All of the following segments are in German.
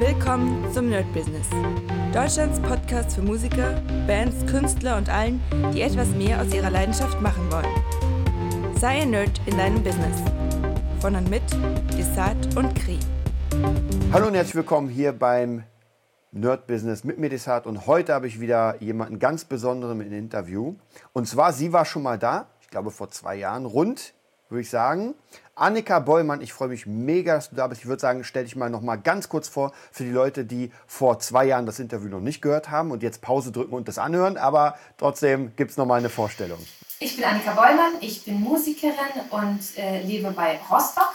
Willkommen zum Nerd Business. Deutschlands Podcast für Musiker, Bands, Künstler und allen, die etwas mehr aus ihrer Leidenschaft machen wollen. Sei ein Nerd in deinem Business. Von und mit Desart und Kri. Hallo und herzlich willkommen hier beim Nerd Business mit mir Desart und heute habe ich wieder jemanden ganz Besonderen im Interview. Und zwar, sie war schon mal da, ich glaube vor zwei Jahren, rund, würde ich sagen. Annika Bollmann, ich freue mich mega, dass du da bist. Ich würde sagen, stell dich mal noch mal ganz kurz vor für die Leute, die vor zwei Jahren das Interview noch nicht gehört haben und jetzt Pause drücken und das anhören. Aber trotzdem gibt es noch mal eine Vorstellung. Ich bin Annika Bollmann, ich bin Musikerin und äh, lebe bei Rostock.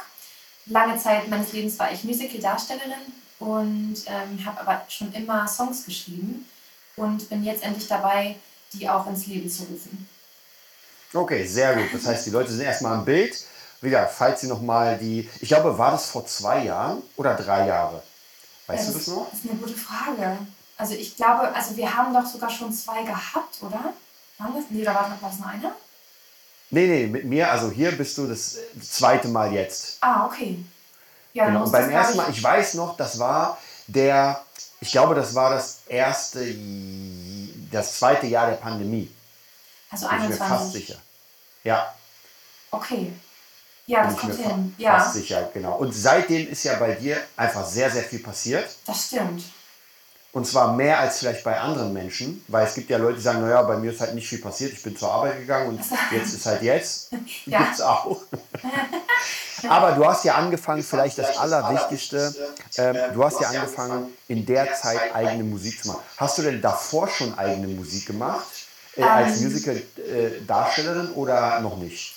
Lange Zeit meines Lebens war ich Musical-Darstellerin und ähm, habe aber schon immer Songs geschrieben und bin jetzt endlich dabei, die auch ins Leben zu rufen. Okay, sehr gut. Das heißt, die Leute sind erstmal im Bild wieder, falls Sie noch mal die, ich glaube, war das vor zwei Jahren oder drei Jahre? Weißt ja, du das noch? Das ist eine gute Frage. Also ich glaube, also wir haben doch sogar schon zwei gehabt, oder? Waren das? Nee, da war noch was nur einer? Nee, nee, mit mir, also hier bist du das zweite Mal jetzt. Ah, okay. Ja, genau. Und beim ersten Mal, ich weiß noch, das war der, ich glaube, das war das erste, das zweite Jahr der Pandemie. Also 21. Bin ich mir fast sicher. Ja. Okay. Ja, das kommt hin. Fa ja. Fast sicher, genau. Und seitdem ist ja bei dir einfach sehr, sehr viel passiert. Das stimmt. Und zwar mehr als vielleicht bei anderen Menschen, weil es gibt ja Leute, die sagen, naja, bei mir ist halt nicht viel passiert, ich bin zur Arbeit gegangen und jetzt ist halt jetzt. ja. Gibt's auch. Aber du hast ja angefangen, vielleicht das Allerwichtigste, ähm, du hast ja angefangen, in der Zeit eigene Musik zu machen. Hast du denn davor schon eigene Musik gemacht, äh, als ähm. Musical-Darstellerin äh, oder noch nicht?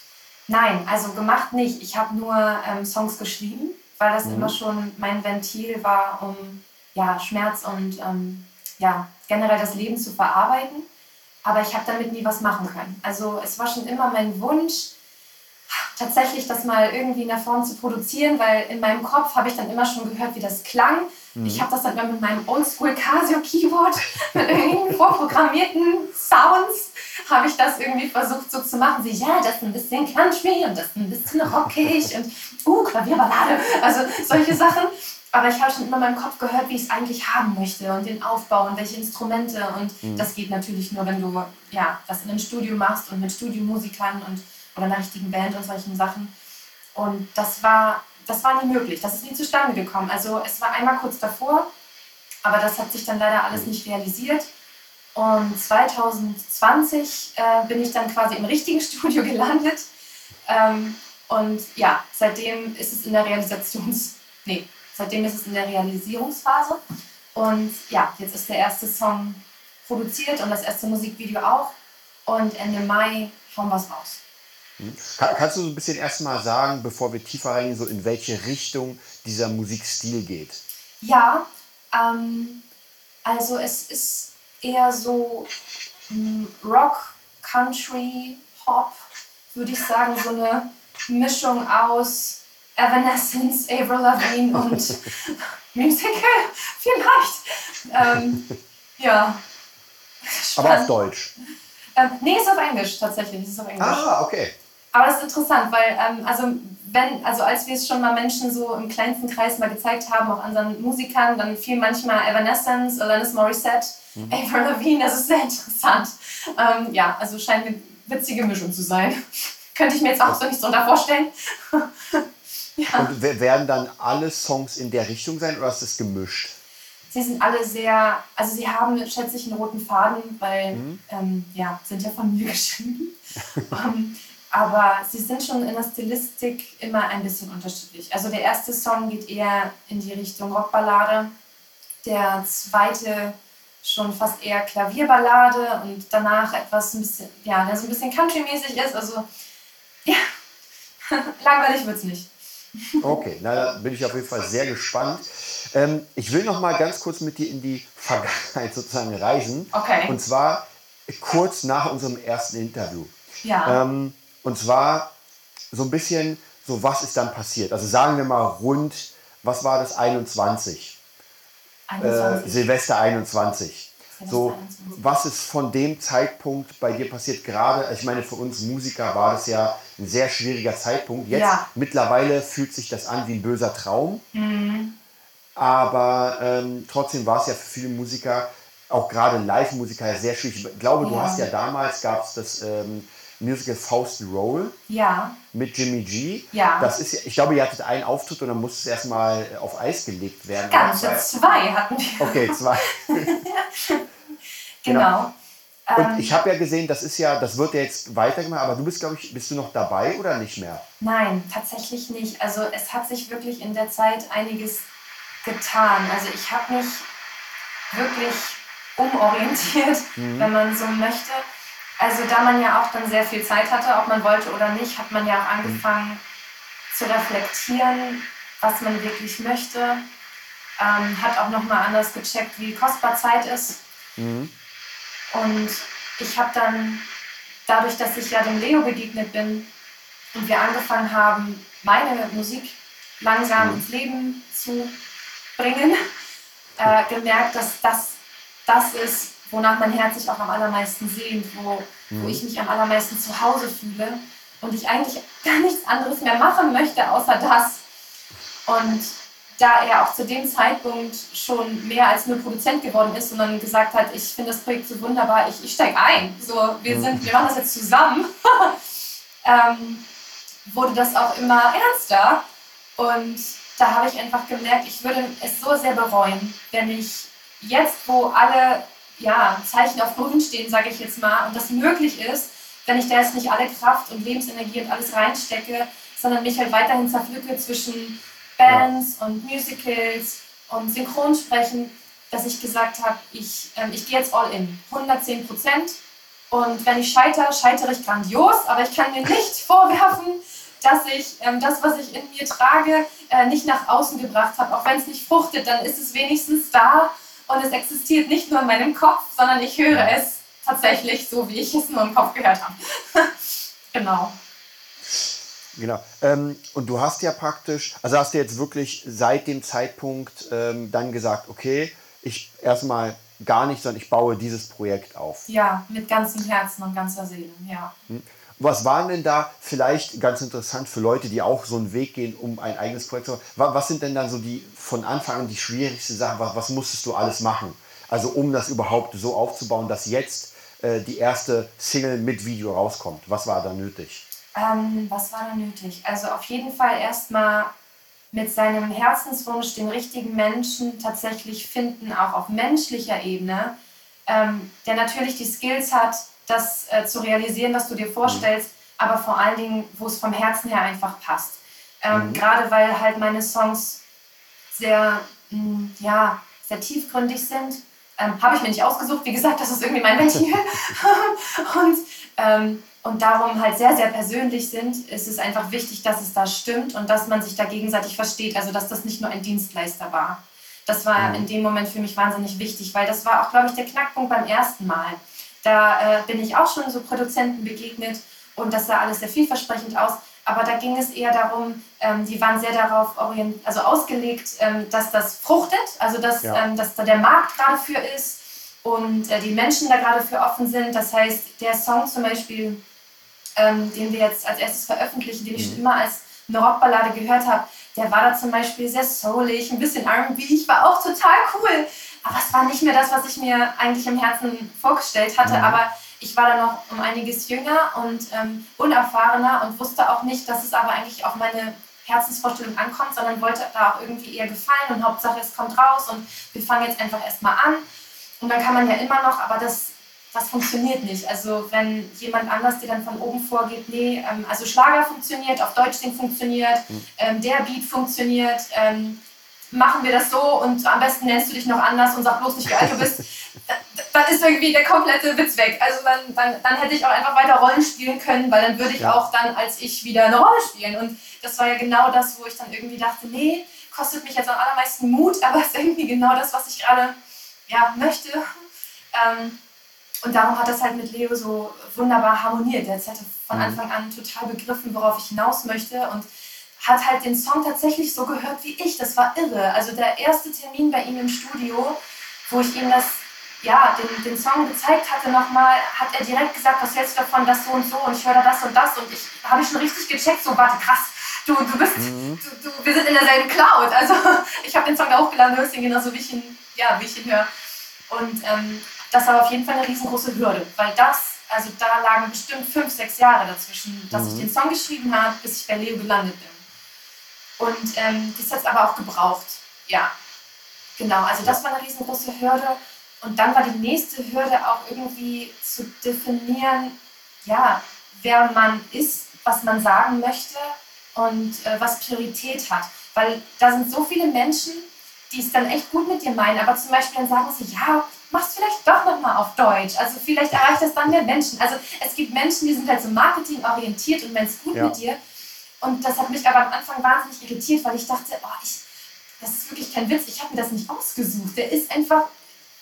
Nein, also gemacht nicht. Ich habe nur ähm, Songs geschrieben, weil das mhm. immer schon mein Ventil war, um ja, Schmerz und ähm, ja, generell das Leben zu verarbeiten. Aber ich habe damit nie was machen können. Also es war schon immer mein Wunsch, tatsächlich das mal irgendwie in der Form zu produzieren, weil in meinem Kopf habe ich dann immer schon gehört, wie das klang. Mhm. Ich habe das dann immer mit meinem Oldschool Casio Keyboard mit irgendwie vorprogrammierten Sounds habe ich das irgendwie versucht so zu machen. Sie, ja, das ist ein bisschen Country und das ist ein bisschen rockig und uh, Klavierballade. Also solche Sachen. Aber ich habe schon immer in meinem Kopf gehört, wie ich es eigentlich haben möchte und den Aufbau und welche Instrumente. Und mhm. das geht natürlich nur, wenn du ja, das in einem Studio machst und mit Studiomusikern und oder einer richtigen Band und solchen Sachen. Und das war, das war nie möglich. Das ist nie zustande gekommen. Also es war einmal kurz davor, aber das hat sich dann leider alles nicht realisiert. Und 2020 äh, bin ich dann quasi im richtigen Studio gelandet. Ähm, und ja, seitdem ist es in der Realisations... Nee, seitdem ist es in der Realisierungsphase. Und ja, jetzt ist der erste Song produziert und das erste Musikvideo auch. Und Ende Mai hauen wir es raus. Kann, kannst du so ein bisschen erstmal sagen, bevor wir tiefer reingehen, so in welche Richtung dieser Musikstil geht? Ja, ähm, also es ist eher so hm, Rock, Country, Pop, würde ich sagen, so eine Mischung aus Evanescence, Avril Lavigne und Musical, vielleicht. Ähm, ja. Spannend. Aber auf Deutsch? Ähm, nee, ist auf Englisch tatsächlich. Ist auf Englisch. Ah, okay. Aber das ist interessant, weil ähm, also wenn, also als wir es schon mal Menschen so im kleinsten Kreis mal gezeigt haben, auch anderen Musikern, dann fiel manchmal Evanescence, Alanis Morissette, mhm. Avril Lavigne, das ist sehr interessant. Ähm, ja, also scheint eine witzige Mischung zu sein. Könnte ich mir jetzt auch so nicht so unter vorstellen. ja. Und werden dann alle Songs in der Richtung sein oder ist das gemischt? Sie sind alle sehr, also sie haben, schätze ich, einen roten Faden, weil, mhm. ähm, ja, sind ja von mir geschrieben. Aber sie sind schon in der Stilistik immer ein bisschen unterschiedlich. Also der erste Song geht eher in die Richtung Rockballade, der zweite schon fast eher Klavierballade und danach etwas ein bisschen, ja, der so ein bisschen country-mäßig ist. Also ja, langweilig wird es nicht. Okay, na, da bin ich auf jeden Fall sehr gespannt. Ähm, ich will noch mal ganz kurz mit dir in die Vergangenheit sozusagen reisen. Okay. Und zwar kurz nach unserem ersten Interview. Ja. Ähm, und zwar so ein bisschen, so was ist dann passiert? Also sagen wir mal rund, was war das, 21? 21. Äh, Silvester 21. So, was ist von dem Zeitpunkt bei dir passiert? Gerade, ich meine, für uns Musiker war das ja ein sehr schwieriger Zeitpunkt. Jetzt ja. mittlerweile fühlt sich das an wie ein böser Traum. Mhm. aber ähm, trotzdem war es ja für viele Musiker, auch gerade Live-Musiker, sehr schwierig. Ich glaube, du Ja. hast ja damals, gab es das ähm, Musical Faust Roll Ja, mit Jimmy G. Ja. Das ist ich glaube, ihr hattet einen Auftritt und dann musste es erstmal auf Eis gelegt werden. ganze Zwei- zwei hatten wir. Okay, zwei. Genau. Und Ähm, ich habe ja gesehen, das ist ja, das wird ja jetzt weitergemacht, aber du bist, glaube ich, bist du noch dabei oder nicht mehr? Nein, tatsächlich nicht. Also es hat sich wirklich in der Zeit einiges getan. Also ich habe mich wirklich umorientiert, wenn man so möchte. Also da man ja auch dann sehr viel Zeit hatte, ob man wollte oder nicht, hat man ja auch angefangen zu reflektieren, was man wirklich möchte. Ähm, hat auch nochmal anders gecheckt, wie kostbar Zeit ist. Und ich habe dann, dadurch, dass ich ja dem Leo begegnet bin und wir angefangen haben, meine Musik langsam ins Leben zu bringen, äh, gemerkt, dass das das ist, wonach mein Herz sich auch am allermeisten sehnt, wo, wo ich mich am allermeisten zu Hause fühle und ich eigentlich gar nichts anderes mehr machen möchte, außer das. Und da er auch zu dem Zeitpunkt schon mehr als nur Produzent geworden ist, sondern gesagt hat, ich finde das Projekt so wunderbar, ich, ich steige ein. So, wir, sind, wir machen das jetzt zusammen. ähm, wurde das auch immer ernster. Und da habe ich einfach gemerkt, ich würde es so sehr bereuen, wenn ich jetzt, wo alle ja, Zeichen auf grün stehen, sage ich jetzt mal, und das möglich ist, wenn ich da jetzt nicht alle Kraft und Lebensenergie und alles reinstecke, sondern mich halt weiterhin zerpflücke zwischen Bands und Musicals und Synchronsprechen, dass ich gesagt habe, ich, ähm, ich gehe jetzt all in, 110 Prozent. Und wenn ich scheitere, scheitere ich grandios, aber ich kann mir nicht vorwerfen, dass ich ähm, das, was ich in mir trage, äh, nicht nach außen gebracht habe. Auch wenn es nicht fruchtet, dann ist es wenigstens da und es existiert nicht nur in meinem Kopf, sondern ich höre es tatsächlich so, wie ich es nur im Kopf gehört habe. genau. Genau. Ähm, und du hast ja praktisch, also hast du jetzt wirklich seit dem Zeitpunkt ähm, dann gesagt, okay, ich erstmal gar nicht, sondern ich baue dieses Projekt auf. Ja, mit ganzem Herzen und ganzer Seele, ja. Was waren denn da vielleicht ganz interessant für Leute, die auch so einen Weg gehen, um ein eigenes Projekt zu machen? Wa- Was sind denn dann so die von Anfang an die schwierigsten Sachen? Was, was musstest du alles machen? Also um das überhaupt so aufzubauen, dass jetzt äh, die erste Single mit Video rauskommt. Was war da nötig? Ähm, was war da nötig? Also auf jeden Fall erstmal mit seinem Herzenswunsch den richtigen Menschen tatsächlich finden, auch auf menschlicher Ebene, ähm, der natürlich die Skills hat, das äh, zu realisieren, was du dir vorstellst, aber vor allen Dingen, wo es vom Herzen her einfach passt. Ähm, Gerade weil halt meine Songs sehr, mh, ja, sehr tiefgründig sind. Ähm, Habe ich mir nicht ausgesucht, wie gesagt, das ist irgendwie mein Ventil. und, ähm, und darum halt sehr, sehr persönlich sind, ist es einfach wichtig, dass es da stimmt und dass man sich da gegenseitig versteht. Also, dass das nicht nur ein Dienstleister war. Das war in dem Moment für mich wahnsinnig wichtig, weil das war auch, glaube ich, der Knackpunkt beim ersten Mal. Da äh, bin ich auch schon so Produzenten begegnet und das sah alles sehr vielversprechend aus. Aber da ging es eher darum, ähm, die waren sehr darauf orient also ausgelegt, ähm, dass das fruchtet, also dass, Ja. ähm, dass da der Markt gerade für ist und äh, die Menschen da gerade für offen sind. Das heißt, der Song zum Beispiel, ähm, den wir jetzt als erstes veröffentlichen, den ich schon immer als eine Rockballade gehört habe, der war da zum Beispiel sehr soulig, ein bisschen R&B. Ich war auch total cool. Aber es war nicht mehr das, was ich mir eigentlich im Herzen vorgestellt hatte. Aber ich war da noch um einiges jünger und ähm, unerfahrener und wusste auch nicht, dass es aber eigentlich auf meine Herzensvorstellung ankommt, sondern wollte da auch irgendwie eher gefallen und Hauptsache es kommt raus und wir fangen jetzt einfach erstmal an. Und dann kann man ja immer noch, aber das, das funktioniert nicht. Also wenn jemand anders dir dann von oben vorgeht, nee, ähm, also Schlager funktioniert, auf Deutsch Ding funktioniert, ähm, der Beat funktioniert, ähm, machen wir das so und am besten nennst du dich noch anders und sag bloß nicht, wie alt du bist, da- dann ist irgendwie der komplette Witz weg. Also dann, dann, dann hätte ich auch einfach weiter Rollen spielen können, weil dann würde ich Ja. auch dann als ich wieder eine Rolle spielen. Und das war ja genau das, wo ich dann irgendwie dachte, nee, kostet mich jetzt am allermeisten Mut, aber ist irgendwie genau das, was ich gerade ja, möchte. Ähm, und darum hat das halt mit Leo so wunderbar harmoniert. Der hatte von Anfang an total begriffen, worauf ich hinaus möchte und hat halt den Song tatsächlich so gehört wie ich. Das war irre. Also der erste Termin bei ihm im Studio, wo ich ihm das, ja, den, den Song gezeigt hatte nochmal, hat er direkt gesagt, was hältst du davon, das so und so und ich höre da das und das und ich habe ich schon richtig gecheckt, so warte, krass, du, du bist, mhm. du, du, wir sind in derselben Cloud. Also ich habe den Song da hochgeladen, hörst ihn genauso wie ich ihn, ja, wie ich ihn höre. Und ähm, das war auf jeden Fall eine riesengroße Hürde, weil das, also da lagen bestimmt fünf, sechs Jahre dazwischen, dass mhm. ich den Song geschrieben habe, bis ich bei Leo gelandet bin. Und ähm, das hat es aber auch gebraucht. Ja, genau. Also das war eine riesengroße Hürde. Und dann war die nächste Hürde auch irgendwie zu definieren, ja, wer man ist, was man sagen möchte und äh, was Priorität hat. Weil da sind so viele Menschen, die es dann echt gut mit dir meinen, aber zum Beispiel dann sagen sie, ja, mach's vielleicht doch nochmal auf Deutsch. Also vielleicht erreicht das dann mehr Menschen. Also es gibt Menschen, die sind halt so marketingorientiert und meinen es gut ja. mit dir. Und das hat mich aber am Anfang wahnsinnig irritiert, weil ich dachte, oh, ich, das ist wirklich kein Witz, ich habe mir das nicht ausgesucht. Der ist einfach,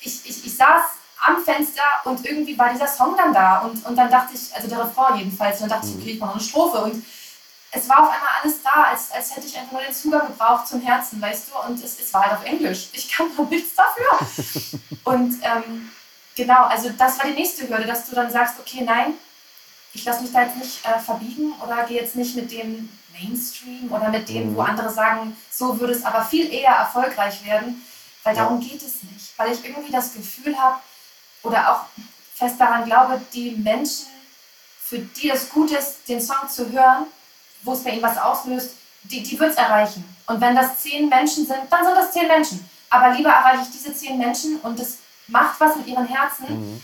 ich, ich, ich saß am Fenster und irgendwie war dieser Song dann da. Und, und dann dachte ich, also der Refrain jedenfalls, und dann dachte ich, mhm. okay, ich mache eine Strophe. Und es war auf einmal alles da, als, als hätte ich einfach nur den Zugang gebraucht zum Herzen, weißt du? Und es, es war halt auf Englisch. Ich kann noch nichts dafür. und ähm, genau, also das war die nächste Hürde, dass du dann sagst, okay, nein, ich lasse mich da jetzt nicht äh, verbiegen oder gehe jetzt nicht mit dem Mainstream oder mit dem, mhm. wo andere sagen, so würde es aber viel eher erfolgreich werden, weil darum geht es nicht. Weil ich irgendwie das Gefühl habe oder auch fest daran glaube, die Menschen, für die es gut ist, den Song zu hören, wo es bei ihnen was auslöst, die, die wird es erreichen. Und wenn das zehn Menschen sind, dann sind das zehn Menschen. Aber lieber erreiche ich diese zehn Menschen und es macht was mit ihren Herzen, mhm.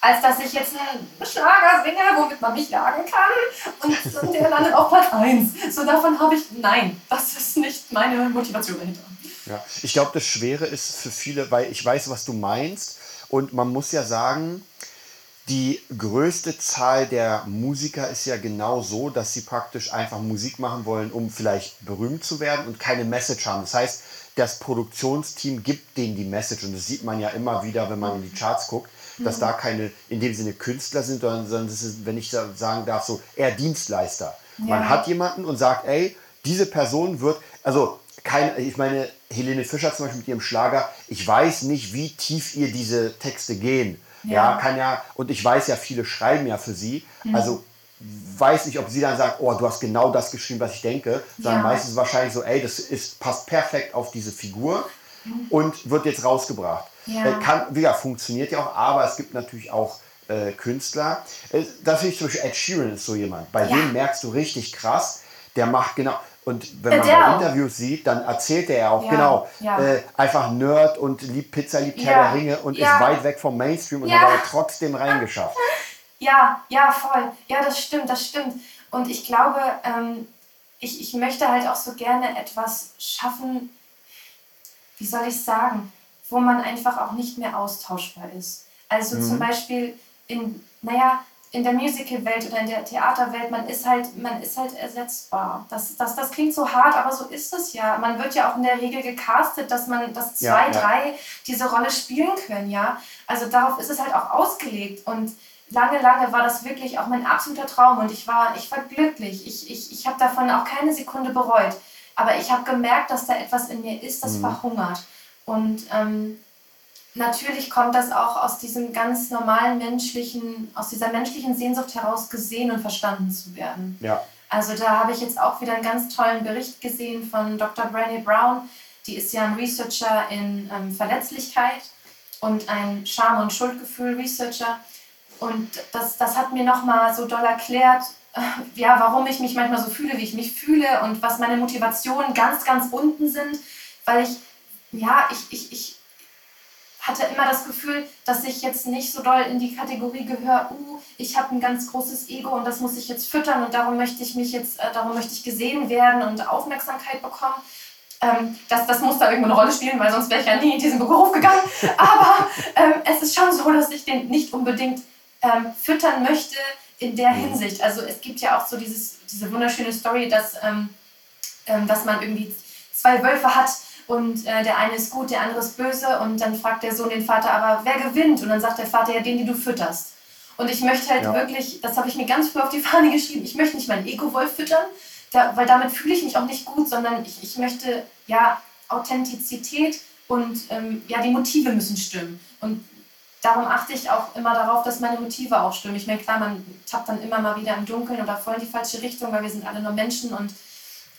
Als dass ich jetzt einen Schlager singe, womit man mich jagen kann und, und der landet auf Platz 1. So davon habe ich, nein, das ist nicht meine Motivation dahinter. Ja, ich glaube, das Schwere ist für viele, weil ich weiß, was du meinst. Und man muss ja sagen, die größte Zahl der Musiker ist ja genau so, dass sie praktisch einfach Musik machen wollen, um vielleicht berühmt zu werden und keine Message haben. Das heißt, das Produktionsteam gibt denen die Message und das sieht man ja immer wieder, wenn man in die Charts guckt, dass da keine in dem Sinne Künstler sind, sondern das ist, wenn ich sagen darf, so eher Dienstleister. Ja. Man hat jemanden und sagt, ey, diese Person wird, also kein, ich meine, Helene Fischer zum Beispiel mit ihrem Schlager, ich weiß nicht, wie tief ihr diese Texte gehen. Ja. ja. kann ja, und ich weiß ja, viele schreiben ja für sie. Mhm. Also weiß nicht, ob sie dann sagt, oh, du hast genau das geschrieben, was ich denke, sondern ja. meistens wahrscheinlich so, ey, das ist, passt perfekt auf diese Figur. Und wird jetzt rausgebracht. Ja. Äh, kann, ja, funktioniert ja auch, aber es gibt natürlich auch äh, Künstler. Äh, das finde ich zum Beispiel Ed Sheeran ist so jemand. Bei ja. dem merkst du richtig krass, der macht genau, und wenn man mal Interviews sieht, dann erzählt er ja auch, ja, genau, ja. Äh, einfach Nerd und liebt Pizza, liebt Herr der Ringe und ist weit weg vom Mainstream und hat aber trotzdem reingeschafft. Ja, ja, voll. Ja, das stimmt, das stimmt. Und ich glaube, ähm, ich, ich möchte halt auch so gerne etwas schaffen, wie soll ich sagen, wo man einfach auch nicht mehr austauschbar ist. Also mhm. zum Beispiel in, naja, in der Musical-Welt oder in der Theaterwelt, man ist halt, man ist halt ersetzbar. Das, das, das klingt so hart, aber so ist es ja. Man wird ja auch in der Regel gecastet, dass man, dass zwei, ja, ja. drei diese Rolle spielen können, ja. Also darauf ist es halt auch ausgelegt. Und lange, lange war das wirklich auch mein absoluter Traum und ich war, ich war glücklich. Ich, ich, ich habe davon auch keine Sekunde bereut. Aber ich habe gemerkt, dass da etwas in mir ist, das mhm. verhungert. Und ähm, natürlich kommt das auch aus diesem ganz normalen menschlichen, aus dieser menschlichen Sehnsucht heraus gesehen und verstanden zu werden. Ja. Also da habe ich jetzt auch wieder einen ganz tollen Bericht gesehen von Dr. Brené Brown. Die ist ja ein Researcher in ähm, Verletzlichkeit und ein Scham- und Schuldgefühl-Researcher. Und das, das hat mir nochmal so doll erklärt, ja, warum ich mich manchmal so fühle, wie ich mich fühle und was meine Motivationen ganz, ganz unten sind, weil ich, ja, ich, ich, ich hatte immer das Gefühl, dass ich jetzt nicht so doll in die Kategorie gehöre, uh, ich habe ein ganz großes Ego und das muss ich jetzt füttern und darum möchte ich mich jetzt, äh, darum möchte ich gesehen werden und Aufmerksamkeit bekommen. Ähm, das, das muss da irgendwo eine Rolle spielen, weil sonst wäre ich ja nie in diesen Beruf gegangen. Aber ähm, es ist schon so, dass ich den nicht unbedingt ähm, füttern möchte in der mhm. Hinsicht. Also es gibt ja auch so dieses, diese wunderschöne Story, dass, ähm, ähm, dass man irgendwie zwei Wölfe hat und äh, der eine ist gut, der andere ist böse und dann fragt der Sohn den Vater, aber wer gewinnt? Und dann sagt der Vater, ja, den, den du fütterst. Und ich möchte halt ja. wirklich, das habe ich mir ganz früh auf die Fahne geschrieben, ich möchte nicht meinen Ego-Wolf füttern, da, weil damit fühle ich mich auch nicht gut, sondern ich, ich möchte ja Authentizität und ähm, ja, die Motive müssen stimmen. Und darum achte ich auch immer darauf, dass meine Motive auch stimmen. Ich meine, klar, man tappt dann immer mal wieder im Dunkeln oder voll in die falsche Richtung, weil wir sind alle nur Menschen und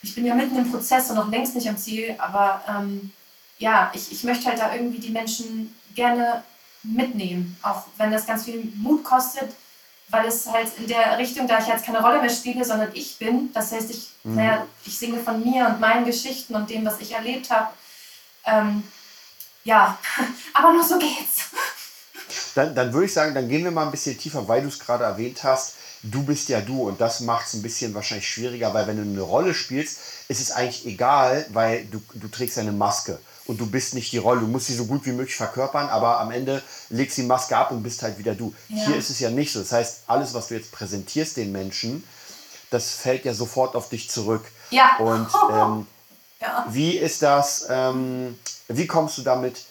ich bin ja mitten im Prozess und noch längst nicht am Ziel, aber ähm, ja, ich, ich möchte halt da irgendwie die Menschen gerne mitnehmen, auch wenn das ganz viel Mut kostet, weil es halt in der Richtung, da ich jetzt keine Rolle mehr spiele, sondern ich bin, das heißt, ich, mhm. naja, ich singe von mir und meinen Geschichten und dem, was ich erlebt habe. Ähm, ja, aber nur so geht's. Dann, dann würde ich sagen, dann gehen wir mal ein bisschen tiefer, weil du es gerade erwähnt hast. Du bist ja du und das macht es ein bisschen wahrscheinlich schwieriger, weil wenn du eine Rolle spielst, ist es eigentlich egal, weil du, du trägst eine Maske und du bist nicht die Rolle. Du musst sie so gut wie möglich verkörpern, aber am Ende legst du die Maske ab und bist halt wieder du. Ja. Hier ist es ja nicht so. Das heißt, alles, was du jetzt präsentierst den Menschen, das fällt ja sofort auf dich zurück. Ja. Und ähm, ja. wie ist das, ähm, wie kommst du damit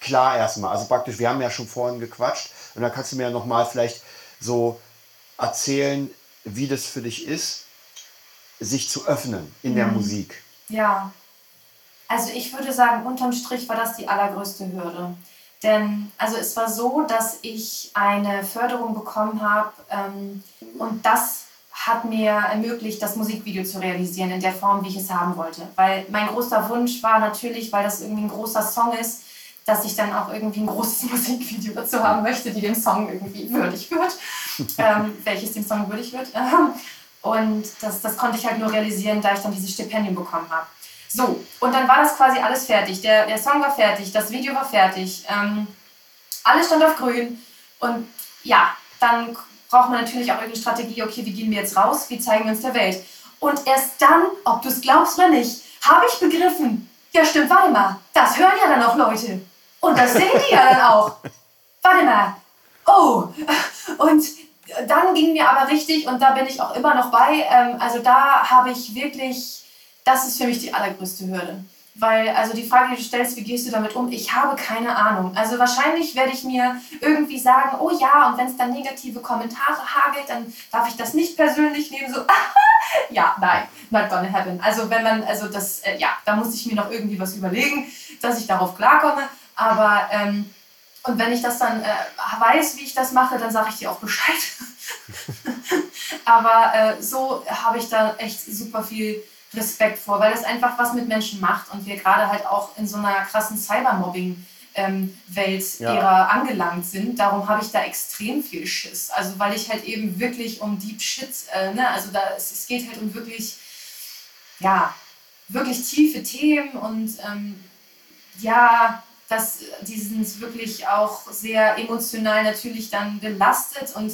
klar erstmal? Also praktisch, wir haben ja schon vorhin gequatscht und da kannst du mir ja nochmal vielleicht so erzählen, wie das für dich ist, sich zu öffnen in mhm. der Musik. Ja, also ich würde sagen, unterm Strich war das die allergrößte Hürde. Denn also es war so, dass ich eine Förderung bekommen habe ähm, und das hat mir ermöglicht, das Musikvideo zu realisieren in der Form, wie ich es haben wollte. Weil mein großer Wunsch war natürlich, weil das irgendwie ein großer Song ist, dass ich dann auch irgendwie ein großes Musikvideo dazu haben möchte, die dem Song irgendwie würdig wird, ähm, welches dem Song würdig wird. und das, das konnte ich halt nur realisieren, da ich dann dieses Stipendium bekommen habe. So, und dann war das quasi alles fertig. Der, der Song war fertig, das Video war fertig, ähm, alles stand auf grün. Und ja, dann braucht man natürlich auch irgendeine Strategie, okay, wie gehen wir jetzt raus, wie zeigen wir uns der Welt. Und erst dann, ob du es glaubst oder nicht, habe ich begriffen, ja stimmt, warte mal, das hören ja dann auch Leute. Und das sehen die ja dann auch. Warte mal. Oh. Und dann ging mir aber richtig, und da bin ich auch immer noch bei, ähm, also da habe ich wirklich das ist für mich die allergrößte Hürde. Weil, also die Frage, die du stellst, wie gehst du damit um? Ich habe keine Ahnung. Also wahrscheinlich werde ich mir irgendwie sagen, oh ja, und wenn es dann negative Kommentare hagelt, dann darf ich das nicht persönlich nehmen. So, ja, nein, not gonna happen. Also wenn man, also das, äh, ja, da muss ich mir noch irgendwie was überlegen, dass ich darauf klarkomme. Aber, ähm, und wenn ich das dann äh, weiß, wie ich das mache, dann sage ich dir auch Bescheid. Aber äh, so habe ich da echt super viel Respekt vor, weil es einfach was mit Menschen macht und wir gerade halt auch in so einer krassen Cybermobbing- Welt ja. ihrer angelangt sind. Darum habe ich da extrem viel Schiss. Also weil ich halt eben wirklich um Deep Shit, äh, ne, also da es, es, geht halt um wirklich, ja, wirklich tiefe Themen und ähm, ja, dass die sind wirklich auch sehr emotional natürlich dann belastet und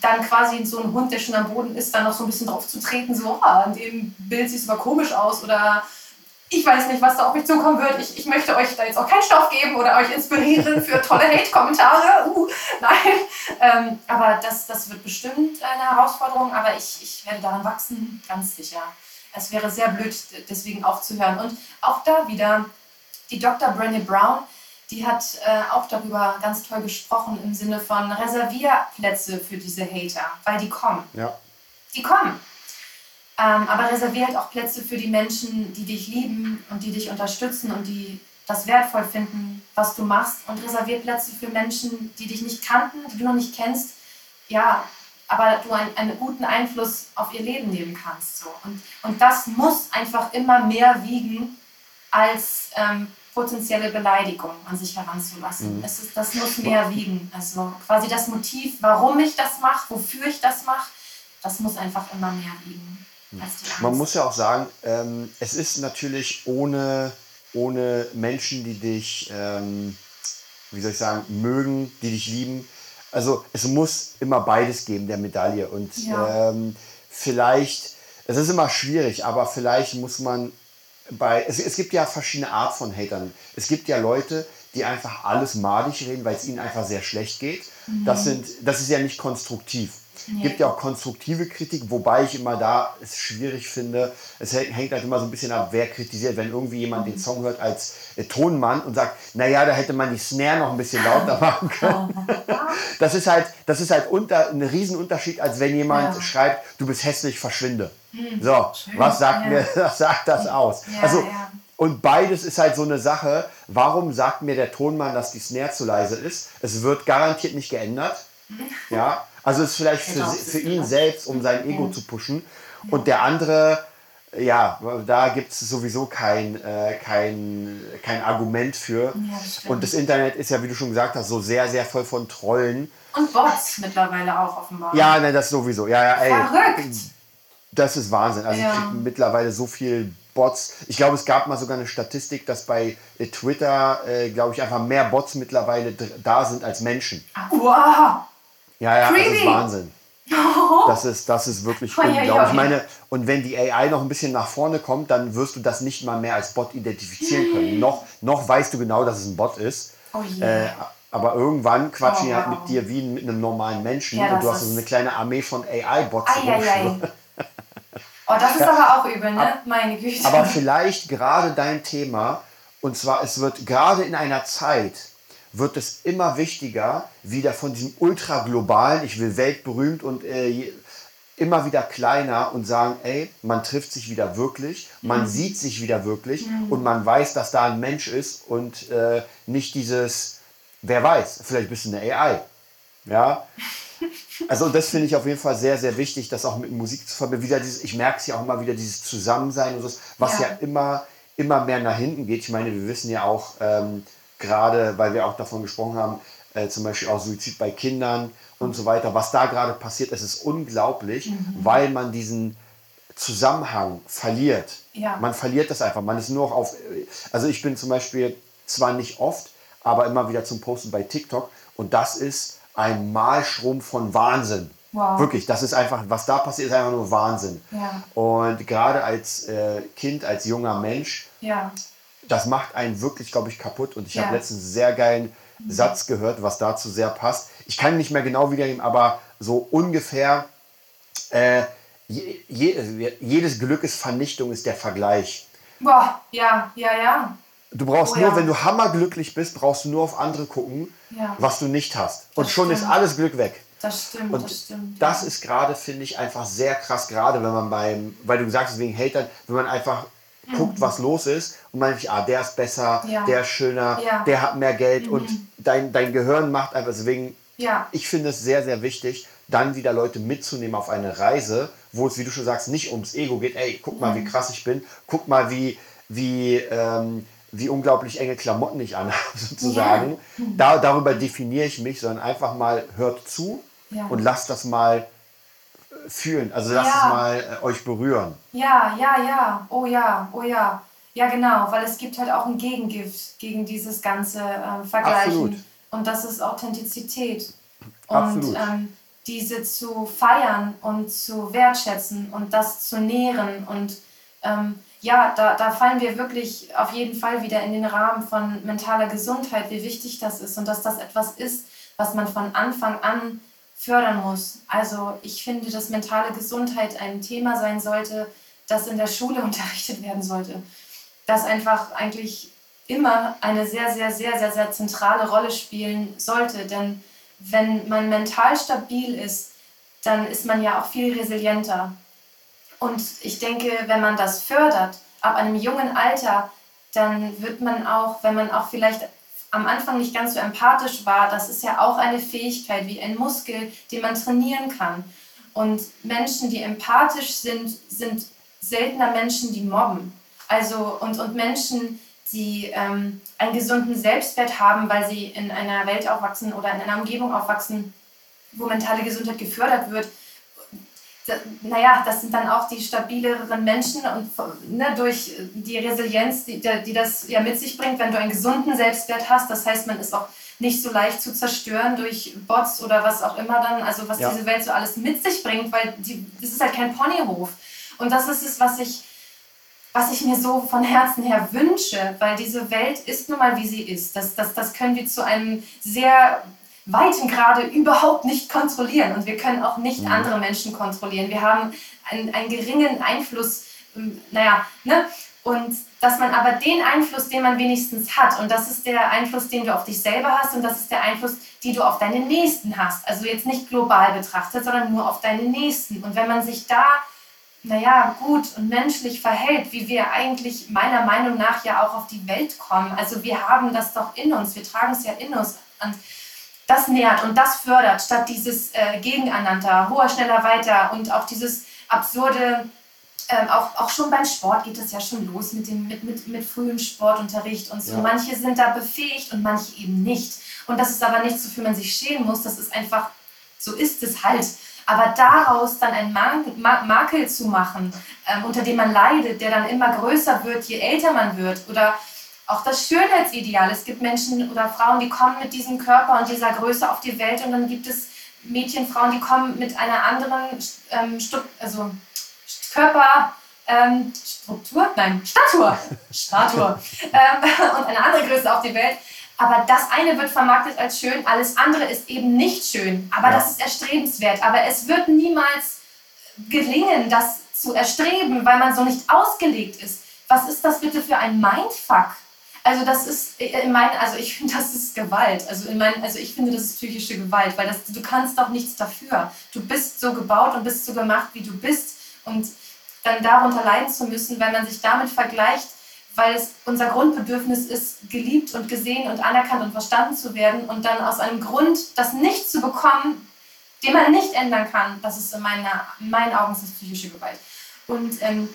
dann quasi so ein Hund, der schon am Boden ist, dann noch so ein bisschen drauf zu treten, so, ah, in dem Bild sieht es aber komisch aus oder ich weiß nicht, was da auf mich zukommen wird. Ich, ich möchte euch da jetzt auch keinen Stoff geben oder euch inspirieren für tolle Hate-Kommentare. Uh, nein. Ähm, aber das, das wird bestimmt eine Herausforderung, aber ich, ich werde daran wachsen, ganz sicher. Es wäre sehr blöd, deswegen aufzuhören. Und auch da wieder die Dr. Brené Brown, die hat äh, auch darüber ganz toll gesprochen im Sinne von Reservierplätze für diese Hater, weil die kommen. Ja. Die kommen. Ähm, aber reserviert auch Plätze für die Menschen, die dich lieben und die dich unterstützen und die das wertvoll finden, was du machst. Und reserviert Plätze für Menschen, die dich nicht kannten, die du noch nicht kennst. Ja, aber du einen, einen guten Einfluss auf ihr Leben nehmen kannst. So. Und, und das muss einfach immer mehr wiegen als ähm, potenzielle Beleidigung an sich heranzulassen. Mhm. Es ist, das muss mehr wiegen. Also quasi das Motiv, warum ich das mache, wofür ich das mache, das muss einfach immer mehr wiegen. Mhm. Man muss ja auch sagen, ähm, es ist natürlich ohne, ohne Menschen, die dich, ähm, wie soll ich sagen, mögen, die dich lieben. Also es muss immer beides geben, der Medaille. Und ja. ähm, vielleicht, es ist immer schwierig, aber vielleicht muss man bei, es, es gibt ja verschiedene Art von Hatern. Es gibt ja Leute, die einfach alles madig reden, weil es ihnen einfach sehr schlecht geht. Mhm. Das, sind, das ist ja nicht konstruktiv. Es gibt ja auch konstruktive Kritik, wobei ich immer da es schwierig finde. Es hängt halt immer so ein bisschen ab, wer kritisiert. Wenn irgendwie jemand den Song hört als äh, Tonmann und sagt, naja, da hätte man die Snare noch ein bisschen lauter machen können. das ist halt, das ist halt unter, ein Riesenunterschied, als wenn jemand ja. schreibt, du bist hässlich, verschwinde. Hm. So, Schön. was sagt ja. mir, was sagt das aus? Ja, also, und beides ist halt so eine Sache. Warum sagt mir der Tonmann, dass die Snare zu leise ist? Es wird garantiert nicht geändert. Ja, also es ist vielleicht für, für ihn selbst, um sein Ego zu pushen. Und der andere ja, da gibt es sowieso kein, äh, kein, kein Argument für. Ja, das und das Internet ist ja, wie du schon gesagt hast, so sehr, sehr voll von Trollen. Und Bots mittlerweile auch offenbar. Ja, nein, das sowieso. Ja, ja, ey. Verrückt. Das ist Wahnsinn. Also Ja. mittlerweile so viel Bots. Ich glaube, es gab mal sogar eine Statistik, dass bei äh, Twitter, äh, glaube ich, einfach mehr Bots mittlerweile da sind als Menschen. Wow. Ja, ja, das ist Creepy. Wahnsinn. Das ist, das ist wirklich unglaublich. Ich meine, und wenn die AI noch ein bisschen nach vorne kommt, dann wirst du das nicht mal mehr als Bot identifizieren können. noch, noch weißt du genau, dass es ein Bot ist. Oh je. Äh, aber irgendwann quatschen Oh, die halt wow. mit dir wie mit einem normalen Menschen Ja, und du hast so eine kleine Armee von AI-Bots. Oh, das ist aber auch übel, ne? Meine Güte. Aber vielleicht gerade dein Thema, und zwar es wird gerade in einer Zeit, wird es immer wichtiger, wieder von diesem ultraglobalen, ich will weltberühmt und äh, immer wieder kleiner und sagen, ey, man trifft sich wieder wirklich, man sieht sich wieder wirklich und man weiß, dass da ein Mensch ist und äh, nicht dieses, wer weiß, vielleicht bist du eine AI. Ja, also das finde ich auf jeden Fall sehr, sehr wichtig, das auch mit Musik zu verbinden. Wieder dieses, ich merke es ja auch immer wieder, dieses Zusammensein und so, was ja, Ja. immer, immer mehr nach hinten geht. Ich meine, wir wissen ja auch, ähm, gerade weil wir auch davon gesprochen haben, äh, zum Beispiel auch Suizid bei Kindern und so weiter, was da gerade passiert, es ist unglaublich, weil man diesen Zusammenhang verliert. Ja. Man verliert das einfach. Man ist nur noch auf. Also ich bin zum Beispiel zwar nicht oft, aber immer wieder zum Posten bei TikTok und das ist ein Malstrom von Wahnsinn. Wow. Wirklich, das ist einfach, was da passiert, ist einfach nur Wahnsinn. Ja. Und gerade als äh, Kind, als junger Mensch, Ja. Das macht einen wirklich, glaube ich, kaputt. Und ich Ja. habe letztens einen sehr geilen Satz gehört, was dazu sehr passt. Ich kann nicht mehr genau wiedergeben, aber so ungefähr, äh, je, je, jedes Glück ist Vernichtung, ist der Vergleich. Boah, ja, ja, ja. Du brauchst Oh nur, ja. wenn du hammerglücklich bist, brauchst du nur auf andere gucken, Ja. was du nicht hast. Und Das schon ist stimmt. alles Glück weg. Das stimmt, Und das stimmt. das ja. ist gerade, finde ich, einfach sehr krass, gerade wenn man beim, weil du gesagt hast, wegen Hatern, wenn man einfach guckt, was los ist und man denkt, ah, der ist besser, Mhm. Ja. der ist schöner, Ja. Mhm. der hat mehr Geld und dein, dein Gehirn macht einfach, deswegen, Ja. ich finde es sehr, sehr wichtig, dann wieder Leute mitzunehmen auf eine Reise, wo es, wie du schon sagst, nicht ums Ego geht, ey, guck mal, wie Mhm. krass ich bin, guck mal, wie, wie, ähm, wie unglaublich enge Klamotten ich anhabe, sozusagen. Da, darüber definiere ich mich, sondern einfach mal hört zu Ja. und lasst das mal fühlen. Also lasst Ja. es mal äh, euch berühren. Ja, ja, ja. Oh ja, oh ja. Ja, genau, weil es gibt halt auch ein Gegengift gegen dieses ganze ähm, Vergleichen. Absolut. Und das ist Authentizität. Und Absolut. ähm, diese zu feiern und zu wertschätzen und das zu nähren. Und ähm, ja, da, da fallen wir wirklich auf jeden Fall wieder in den Rahmen von mentaler Gesundheit, wie wichtig das ist und dass das etwas ist, was man von Anfang an fördern muss. Also ich finde, dass mentale Gesundheit ein Thema sein sollte, das in der Schule unterrichtet werden sollte. Das einfach eigentlich immer eine sehr, sehr, sehr, sehr, sehr zentrale Rolle spielen sollte. Denn wenn man mental stabil ist, dann ist man ja auch viel resilienter. Und ich denke, wenn man das fördert, ab einem jungen Alter, dann wird man auch, wenn man auch vielleicht am Anfang nicht ganz so empathisch war, das ist ja auch eine Fähigkeit wie ein Muskel, den man trainieren kann. Und Menschen, die empathisch sind, sind seltener Menschen, die mobben. Also und, und Menschen, die ähm, einen gesunden Selbstwert haben, weil sie in einer Welt aufwachsen oder in einer Umgebung aufwachsen, wo mentale Gesundheit gefördert wird, naja, das sind dann auch die stabileren Menschen und ne, durch die Resilienz, die, die das ja mit sich bringt, wenn du einen gesunden Selbstwert hast. Das heißt, man ist auch nicht so leicht zu zerstören durch Bots oder was auch immer dann, also was Ja. diese Welt so alles mit sich bringt, weil die, das ist halt kein Ponyhof. Und das ist es, was ich, was ich mir so von Herzen her wünsche, weil diese Welt ist nun mal, wie sie ist. Das, das, das können wir zu einem sehr weiten Grade überhaupt nicht kontrollieren und wir können auch nicht andere Menschen kontrollieren. Wir haben einen, einen geringen Einfluss, ähm, naja, ne? Und dass man aber den Einfluss, den man wenigstens hat, und das ist der Einfluss, den du auf dich selber hast, und das ist der Einfluss, den du auf deine Nächsten hast. Also jetzt nicht global betrachtet, sondern nur auf deine Nächsten. Und wenn man sich da, naja, gut und menschlich verhält, wie wir eigentlich meiner Meinung nach ja auch auf die Welt kommen. Also wir haben das doch in uns, wir tragen es ja in uns. Und das nährt und das fördert, statt dieses äh, Gegeneinander, hoher, schneller, weiter und auch dieses absurde ähm, auch, auch schon beim Sport geht das ja schon los mit, dem, mit, mit, mit frühem Sportunterricht und so. Ja. Manche sind da befähigt und manche eben nicht. Und das ist aber nichts, wofür man sich schämen muss. Das ist einfach, so ist es halt. Aber daraus dann einen Makel zu machen, ähm, unter dem man leidet, der dann immer größer wird, je älter man wird, oder auch das Schönheitsideal. Es gibt Menschen oder Frauen, die kommen mit diesem Körper und dieser Größe auf die Welt und dann gibt es Mädchen, Frauen, die kommen mit einer anderen ähm, also Körper, ähm, Struktur, nein, Statur, Statur ähm, und eine andere Größe auf die Welt. Aber das eine wird vermarktet als schön, alles andere ist eben nicht schön. Aber ja. das ist erstrebenswert. Aber es wird niemals gelingen, das zu erstreben, weil man so nicht ausgelegt ist. Was ist das bitte für ein Mindfuck? Also das ist äh, in meinen, also ich finde, das ist Gewalt. Also in meinen, also ich finde, das ist psychische Gewalt, weil das, du kannst doch nichts dafür. Du bist so gebaut und bist so gemacht, wie du bist. Und dann darunter leiden zu müssen, wenn man sich damit vergleicht, weil es unser Grundbedürfnis ist, geliebt und gesehen und anerkannt und verstanden zu werden und dann aus einem Grund das nicht zu bekommen, den man nicht ändern kann, das ist in, meiner, in meinen Augen ist psychische Gewalt. Und ähm,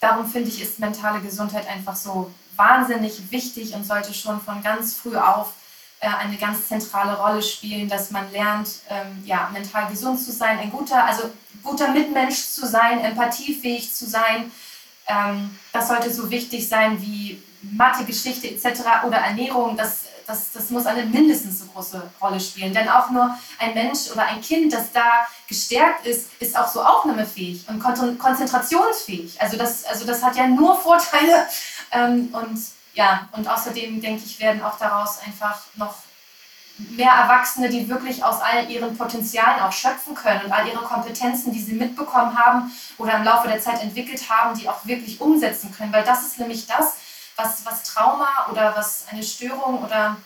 darum finde ich, ist mentale Gesundheit einfach so wahnsinnig wichtig und sollte schon von ganz früh auf äh, eine ganz zentrale Rolle spielen, dass man lernt, ähm, ja, mental gesund zu sein, ein guter, also guter Mitmensch zu sein, empathiefähig zu sein. Ähm, das sollte so wichtig sein wie Mathe, Geschichte etc. oder Ernährung. Das, das, das muss eine mindestens so große Rolle spielen. Denn auch nur ein Mensch oder ein Kind, das da gestärkt ist, ist auch so aufnahmefähig und konzentrationsfähig. Also das, also das hat ja nur Vorteile. Ähm, und ja, und außerdem denke ich, werden auch daraus einfach noch mehr Erwachsene, die wirklich aus all ihren Potenzialen auch schöpfen können und all ihre Kompetenzen, die sie mitbekommen haben oder im Laufe der Zeit entwickelt haben, die auch wirklich umsetzen können. Weil das ist nämlich das, was, was Trauma oder was eine Störung oder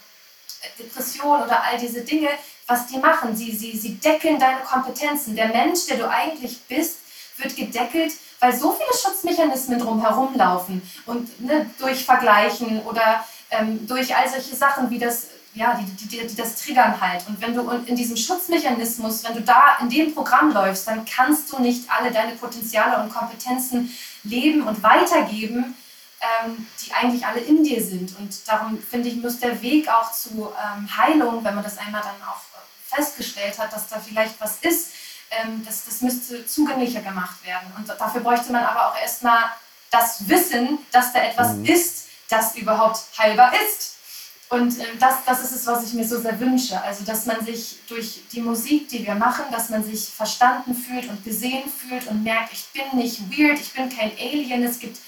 Depression oder all diese Dinge, was die machen. Sie, sie, sie deckeln deine Kompetenzen. Der Mensch, der du eigentlich bist, wird gedeckelt, weil so viele Schutzmechanismen drumherum laufen und ne, durch Vergleichen oder ähm, durch all solche Sachen wie das, ja, die, die, die, das triggern halt. Und wenn du in diesem Schutzmechanismus, wenn du da in dem Programm läufst, dann kannst du nicht alle deine Potenziale und Kompetenzen leben und weitergeben, ähm, die eigentlich alle in dir sind. Und darum finde ich, muss der Weg auch zu ähm, Heilung, wenn man das einmal dann auch festgestellt hat, dass da vielleicht was ist, ähm, das, das müsste zugänglicher gemacht werden. Und dafür bräuchte man aber auch erstmal das Wissen, dass da etwas mhm. ist, das überhaupt heilbar ist. Und äh, das, das ist es, was ich mir so sehr wünsche. Also, dass man sich durch die Musik, die wir machen, dass man sich verstanden fühlt und gesehen fühlt und merkt, ich bin nicht weird, ich bin kein Alien. Es gibt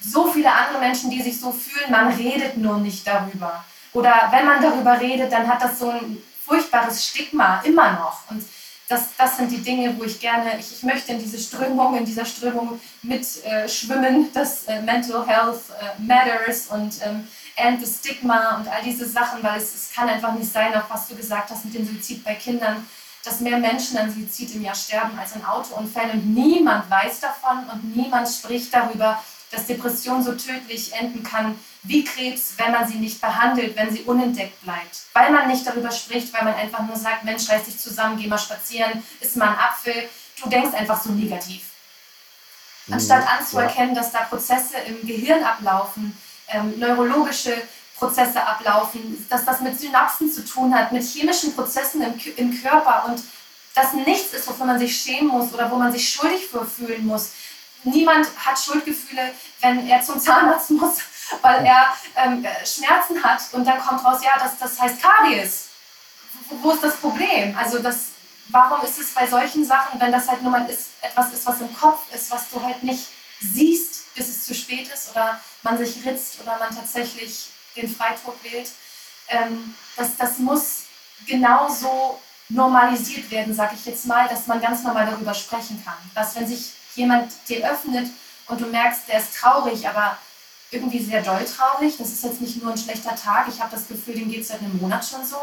so viele andere Menschen, die sich so fühlen, man redet nur nicht darüber. Oder wenn man darüber redet, dann hat das so ein furchtbares Stigma immer noch. Und das, das sind die Dinge, wo ich gerne, ich, ich möchte in diese Strömung, in dieser Strömung mitschwimmen, äh, dass äh, Mental Health äh, matters und ähm, and the Stigma und all diese Sachen, weil es, es kann einfach nicht sein, auch was du gesagt hast mit dem Suizid bei Kindern, dass mehr Menschen an Suizid im Jahr sterben als an Autounfällen. Und niemand weiß davon und niemand spricht darüber, dass Depression so tödlich enden kann wie Krebs, wenn man sie nicht behandelt, wenn sie unentdeckt bleibt. Weil man nicht darüber spricht, weil man einfach nur sagt, Mensch, reiß dich zusammen, geh mal spazieren, isst mal einen Apfel. Du denkst einfach so negativ. Mhm. Anstatt anzuerkennen, dass da Prozesse im Gehirn ablaufen, ähm, neurologische Prozesse ablaufen, dass das mit Synapsen zu tun hat, mit chemischen Prozessen im, im Körper und das nichts ist, wofür man sich schämen muss oder wo man sich schuldig für fühlen muss. Niemand hat Schuldgefühle, wenn er zum Zahnarzt muss weil er ähm, Schmerzen hat und dann kommt raus, ja, das, das heißt Karies. Wo, wo ist das Problem? Also das, warum ist es bei solchen Sachen, wenn das halt nur mal ist, etwas ist, was im Kopf ist, was du halt nicht siehst, bis es zu spät ist oder man sich ritzt oder man tatsächlich den Freitod wählt, ähm, das, das muss genauso normalisiert werden, sage ich jetzt mal, dass man ganz normal darüber sprechen kann. Dass wenn sich jemand dir öffnet und du merkst, der ist traurig, aber irgendwie sehr doll traurig. Das ist jetzt nicht nur ein schlechter Tag. Ich habe das Gefühl, dem geht es seit einem Monat schon so,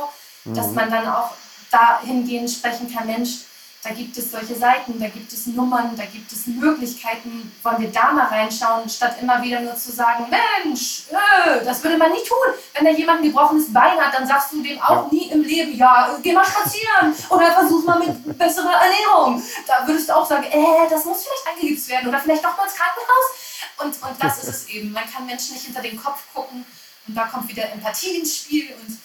mhm. dass man dann auch dahingehend sprechen kann, Mensch, da gibt es solche Seiten, da gibt es Nummern, da gibt es Möglichkeiten, wollen wir da mal reinschauen, statt immer wieder nur zu sagen, Mensch, äh, das würde man nie tun. Wenn da jemand ein gebrochenes Bein hat, dann sagst du dem auch nie im Leben, ja, geh mal spazieren oder versuch mal mit besserer Ernährung. Da würdest du auch sagen, äh, das muss vielleicht eingegipst werden oder vielleicht doch mal ins Krankenhaus. Und, und das ist es eben. Man kann Menschen nicht hinter den Kopf gucken und da kommt wieder Empathie ins Spiel und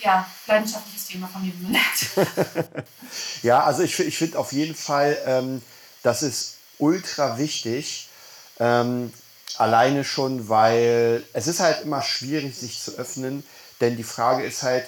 ja, leidenschaftliches Thema von mir, wie man merkt. ja, also ich, ich finde auf jeden Fall, ähm, das ist ultra wichtig. Ähm, alleine schon, weil es ist halt immer schwierig, sich zu öffnen. Denn die Frage ist halt,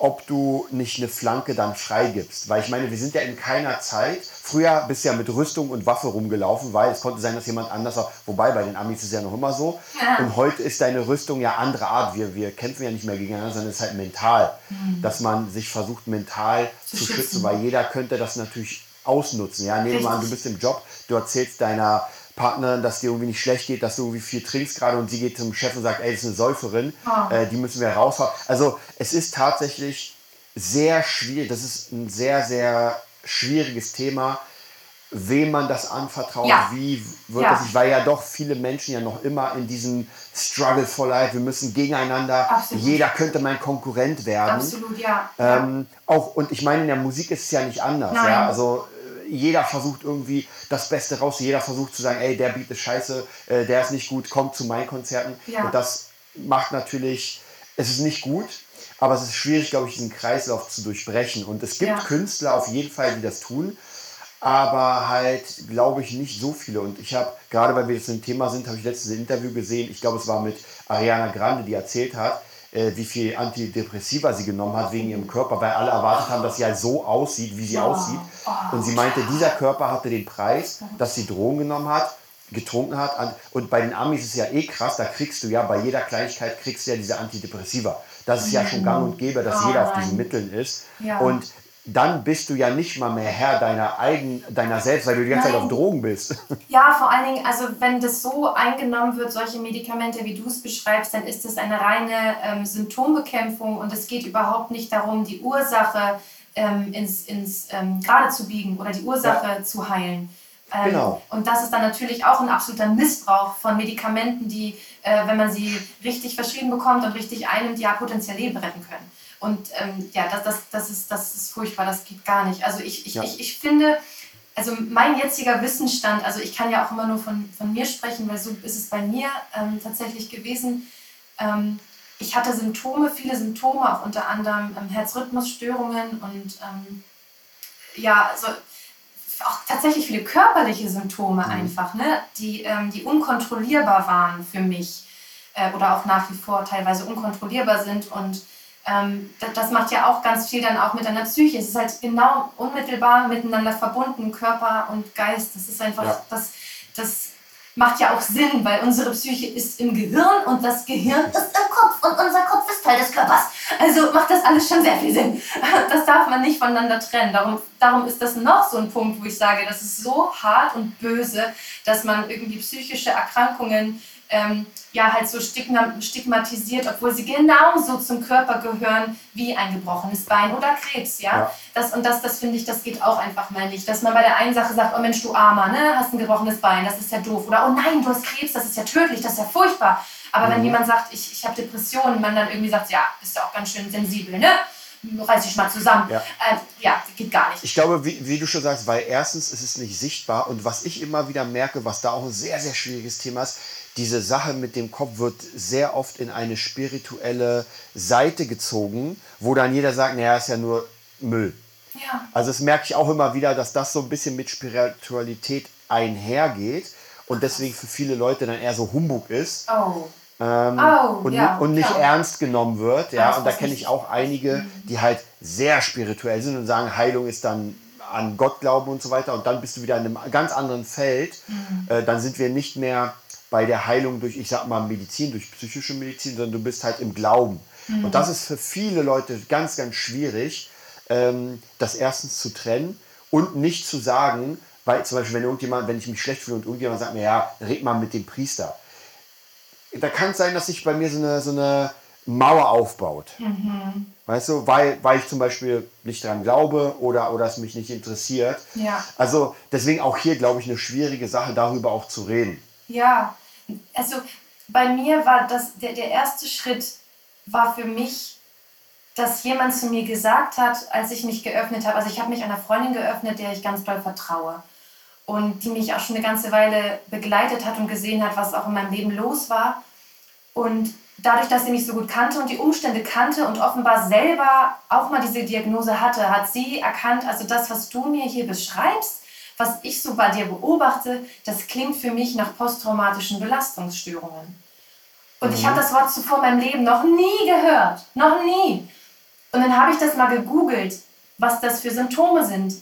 ob du nicht eine Flanke dann freigibst. Weil ich meine, wir sind ja in keiner Zeit. Früher bist du ja mit Rüstung und Waffe rumgelaufen, weil es konnte sein, dass jemand anders, auch, wobei bei den Amis ist es ja noch immer so. Ja. Und heute ist deine Rüstung ja andere Art. Wir, wir kämpfen ja nicht mehr gegeneinander, sondern es ist halt mental. Mhm. Dass man sich versucht, mental zu, zu schützen. schützen. Weil jeder könnte das natürlich ausnutzen. Ja, nehmen wir an, du bist im Job, du erzählst deiner Partnerin, dass dir irgendwie nicht schlecht geht, dass du irgendwie viel trinkst gerade und sie geht zum Chef und sagt, ey, das ist eine Säuferin, oh. äh, die müssen wir raushauen. Also es ist tatsächlich sehr schwierig, das ist ein sehr, sehr schwieriges Thema, wem man das anvertraut, ja. wie wird ja. das sich, weil ja doch viele Menschen ja noch immer in diesem Struggle for Life, wir müssen gegeneinander, Absolut. jeder könnte mein Konkurrent werden. Absolut, ja. Ähm, auch, und ich meine, in der Musik ist es ja nicht anders. Nein. Ja? Also jeder versucht irgendwie das Beste raus. Jeder versucht zu sagen, ey, der Beat ist scheiße, äh, der ist nicht gut, kommt zu meinen Konzerten. Ja. Und das macht natürlich, es ist nicht gut, aber es ist schwierig, glaube ich, diesen Kreislauf zu durchbrechen. Und es gibt ja. Künstler auf jeden Fall, die das tun, aber halt, glaube ich, nicht so viele. Und ich habe, gerade weil wir jetzt im Thema sind, habe ich letztens ein Interview gesehen, ich glaube, es war mit Ariana Grande, die erzählt hat, äh, wie viel Antidepressiva sie genommen hat wegen ihrem Körper, weil alle erwartet haben, dass sie halt so aussieht, wie sie ja. aussieht. Oh, und sie meinte, dieser Körper hatte den Preis, dass sie Drogen genommen hat, getrunken hat. Und bei den Amis ist es ja eh krass, da kriegst du ja bei jeder Kleinigkeit kriegst du ja diese Antidepressiva. Das ist ja schon gang und gäbe, dass jeder auf diesen Mitteln ist. Ja. Und dann bist du ja nicht mal mehr Herr deiner eigen, deiner selbst, weil du die ganze Nein. Zeit auf Drogen bist. Ja, vor allen Dingen, also wenn das so eingenommen wird, solche Medikamente, wie du es beschreibst, dann ist es eine reine ähm, Symptombekämpfung und es geht überhaupt nicht darum, die Ursache ähm, ins, ins ähm, Gerade zu biegen oder die Ursache ja. zu heilen. Ähm, genau. Und das ist dann natürlich auch ein absoluter Missbrauch von Medikamenten, die, äh, wenn man sie richtig verschrieben bekommt und richtig einnimmt, ja potenziell Leben retten können. Und ähm, ja, das, das, das, ist, das ist furchtbar, das geht gar nicht. Also ich, ich, ja. ich, ich finde, also mein jetziger Wissensstand, also ich kann ja auch immer nur von, von mir sprechen, weil so ist es bei mir ähm, tatsächlich gewesen. Ähm, ich hatte Symptome, viele Symptome, auch unter anderem ähm, Herzrhythmusstörungen und ähm, ja, also auch tatsächlich viele körperliche Symptome mhm. einfach, ne, die, ähm, die unkontrollierbar waren für mich äh, oder auch nach wie vor teilweise unkontrollierbar sind und ähm, das, das, macht ja auch ganz viel dann auch mit deiner Psyche. Es ist halt genau unmittelbar miteinander verbunden, Körper und Geist. Das ist einfach, ja. das, das macht ja auch Sinn, weil unsere Psyche ist im Gehirn und das Gehirn ist im Kopf und unser Kopf ist Teil des Körpers. Also macht das alles schon sehr viel Sinn. Das darf man nicht voneinander trennen. Darum, darum ist das noch so ein Punkt, wo ich sage, das ist so hart und böse, dass man irgendwie psychische Erkrankungen ähm, ja halt so stigmatisiert, obwohl sie genauso zum Körper gehören wie ein gebrochenes Bein oder Krebs, ja. ja. Das, und das, das finde ich, das geht auch einfach mal nicht. Dass man bei der einen Sache sagt, oh Mensch, du Armer, ne, hast ein gebrochenes Bein, das ist ja doof. Oder oh nein, du hast Krebs, das ist ja tödlich, das ist ja furchtbar. Aber mhm. wenn jemand sagt, ich, ich habe Depressionen, man dann irgendwie sagt, ja, ist ja auch ganz schön sensibel, ne? Reiß dich mal zusammen. Ja, äh, ja geht gar nicht. Ich glaube, wie, wie, du schon sagst, weil erstens ist es nicht sichtbar und was ich immer wieder merke, was da auch ein sehr, sehr schwieriges Thema ist, diese Sache mit dem Kopf wird sehr oft in eine spirituelle Seite gezogen, wo dann jeder sagt, naja, ist ja nur Müll. Ja. Also das merke ich auch immer wieder, dass das so ein bisschen mit Spiritualität einhergeht und deswegen für viele Leute dann eher so Humbug ist. Oh. Ähm, oh, und, ja, und, nicht ja. ernst genommen wird. Ja, und da kenne ich auch einige, die halt sehr spirituell sind und sagen, Heilung ist dann an Gott glauben und so weiter. Und dann bist du wieder in einem ganz anderen Feld. Mhm. Äh, dann sind wir nicht mehr bei der Heilung durch, ich sag mal, Medizin, durch psychische Medizin, sondern du bist halt im Glauben. Mhm. Und das ist für viele Leute ganz, ganz schwierig, ähm, das erstens zu trennen und nicht zu sagen, weil zum Beispiel, wenn irgendjemand, wenn ich mich schlecht fühle und irgendjemand sagt mir, ja, red mal mit dem Priester. Da kann es sein, dass sich bei mir so eine, so eine Mauer aufbaut. Mhm. Weißt du, weil, weil ich zum Beispiel nicht dran glaube oder, oder es mich nicht interessiert. Ja. Also deswegen auch hier, glaube ich, eine schwierige Sache, darüber auch zu reden. Ja, also bei mir war das, der, der erste Schritt war für mich, dass jemand zu mir gesagt hat, als ich mich geöffnet habe, also ich habe mich einer Freundin geöffnet, der ich ganz doll vertraue und die mich auch schon eine ganze Weile begleitet hat und gesehen hat, was auch in meinem Leben los war. Und dadurch, dass sie mich so gut kannte und die Umstände kannte und offenbar selber auch mal diese Diagnose hatte, hat sie erkannt, also das, was du mir hier beschreibst, was ich so bei dir beobachte, das klingt für mich nach posttraumatischen Belastungsstörungen. Und mhm. ich habe das Wort zuvor in meinem Leben noch nie gehört, noch nie. Und dann habe ich das mal gegoogelt, was das für Symptome sind.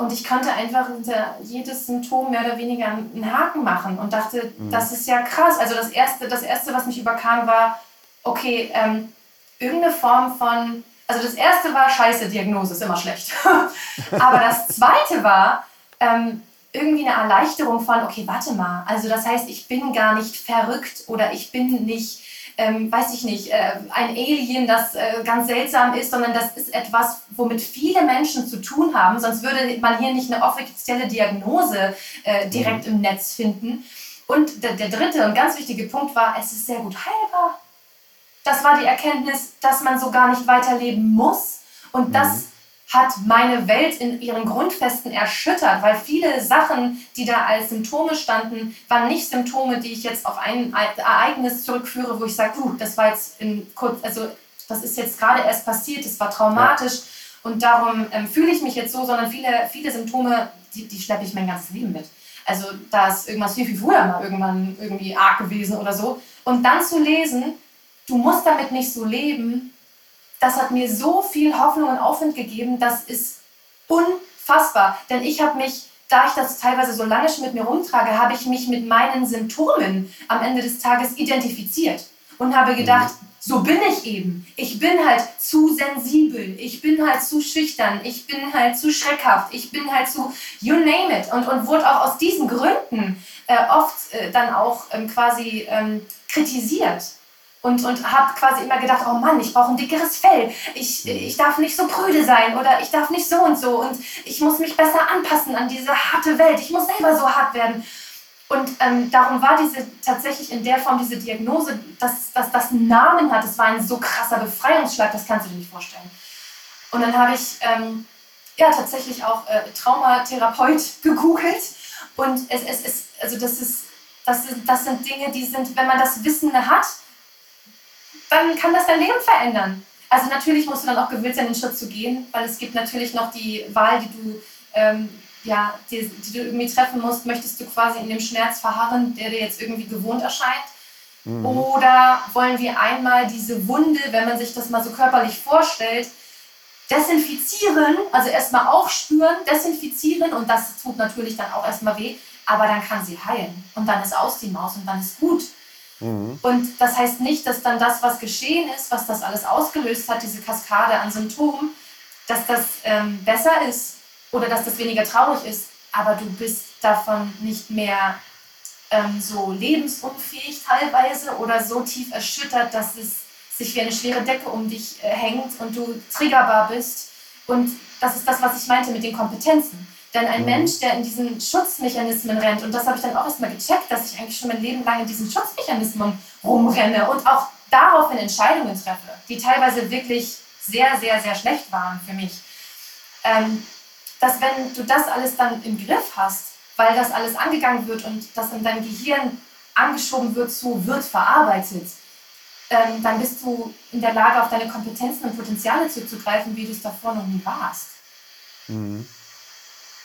Und ich konnte einfach hinter jedes Symptom mehr oder weniger einen Haken machen und dachte, mhm. das ist ja krass. Also das Erste, das Erste, was mich überkam, war, okay, ähm, irgendeine Form von, also das Erste war Scheiße, Diagnose ist immer schlecht. Aber das Zweite war ähm, irgendwie eine Erleichterung von, okay, warte mal, also das heißt, ich bin gar nicht verrückt oder ich bin nicht ähm, weiß ich nicht, äh, ein Alien, das äh, ganz seltsam ist, sondern das ist etwas, womit viele Menschen zu tun haben. Sonst würde man hier nicht eine offizielle Diagnose äh, direkt mhm. im Netz finden. Und der, der dritte und ganz wichtige Punkt war, es ist sehr gut heilbar. Das war die Erkenntnis, dass man so gar nicht weiterleben muss und mhm. dass hat meine Welt in ihren Grundfesten erschüttert, weil viele Sachen, die da als Symptome standen, waren nicht Symptome, die ich jetzt auf ein Ereignis zurückführe, wo ich sage, uh, das war jetzt in kurz, also das ist jetzt gerade erst passiert, es war traumatisch ja. und darum ähm, fühle ich mich jetzt so, sondern viele, viele Symptome, die, die schleppe ich mein ganzes Leben mit. Also da ist irgendwas viel, viel früher mal irgendwann irgendwie arg gewesen oder so. Und dann zu lesen, du musst damit nicht so leben, das hat mir so viel Hoffnung und Aufwind gegeben, das ist unfassbar. Denn ich habe mich, da ich das teilweise so lange schon mit mir rumtrage, habe ich mich mit meinen Symptomen am Ende des Tages identifiziert und habe gedacht, mhm. so bin ich eben. Ich bin halt zu sensibel, ich bin halt zu schüchtern, ich bin halt zu schreckhaft, ich bin halt zu, you name it. Und, und wurde auch aus diesen Gründen äh, oft äh, dann auch ähm, quasi ähm, kritisiert und, und habe quasi immer gedacht, oh Mann, ich brauche ein dickeres Fell, ich, ich darf nicht so prüde sein oder ich darf nicht so und so. Und ich muss mich besser anpassen an diese harte Welt, ich muss selber so hart werden. Und ähm, darum war diese tatsächlich in der Form diese Diagnose, dass, dass das einen Namen hat, das war ein so krasser Befreiungsschlag, das kannst du dir nicht vorstellen. Und dann habe ich ähm, ja tatsächlich auch äh, Traumatherapeut gegoogelt. Und es, es, es, also das ist, das sind, das sind Dinge, die sind, wenn man das Wissen hat, dann kann das dein Leben verändern. Also natürlich musst du dann auch gewillt sein, den Schritt zu gehen, weil es gibt natürlich noch die Wahl, die du, ähm, ja, die, die, du irgendwie treffen musst. Möchtest du quasi in dem Schmerz verharren, der dir jetzt irgendwie gewohnt erscheint? Mhm. Oder wollen wir einmal diese Wunde, wenn man sich das mal so körperlich vorstellt, desinfizieren, also erstmal aufspüren, desinfizieren und das tut natürlich dann auch erstmal weh, aber dann kann sie heilen und dann ist aus die Maus und dann ist gut. Mhm. Und das heißt nicht, dass dann das, was geschehen ist, was das alles ausgelöst hat, diese Kaskade an Symptomen, dass das ähm, besser ist oder dass das weniger traurig ist, aber du bist davon nicht mehr ähm, so lebensunfähig teilweise oder so tief erschüttert, dass es sich wie eine schwere Decke um dich äh, hängt und du triggerbar bist. Und das ist das, was ich meinte mit den Kompetenzen. Denn ein mhm. Mensch, der in diesen Schutzmechanismen rennt, und das habe ich dann auch erstmal gecheckt, dass ich eigentlich schon mein Leben lang in diesen Schutzmechanismen rumrenne und auch daraufhin Entscheidungen treffe, die teilweise wirklich sehr, sehr, sehr schlecht waren für mich. Ähm, dass wenn du das alles dann im Griff hast, weil das alles angegangen wird und das in deinem Gehirn angeschoben wird zu wird verarbeitet, ähm, dann bist du in der Lage, auf deine Kompetenzen und Potenziale zuzugreifen, wie du es davor noch nie warst. Mhm.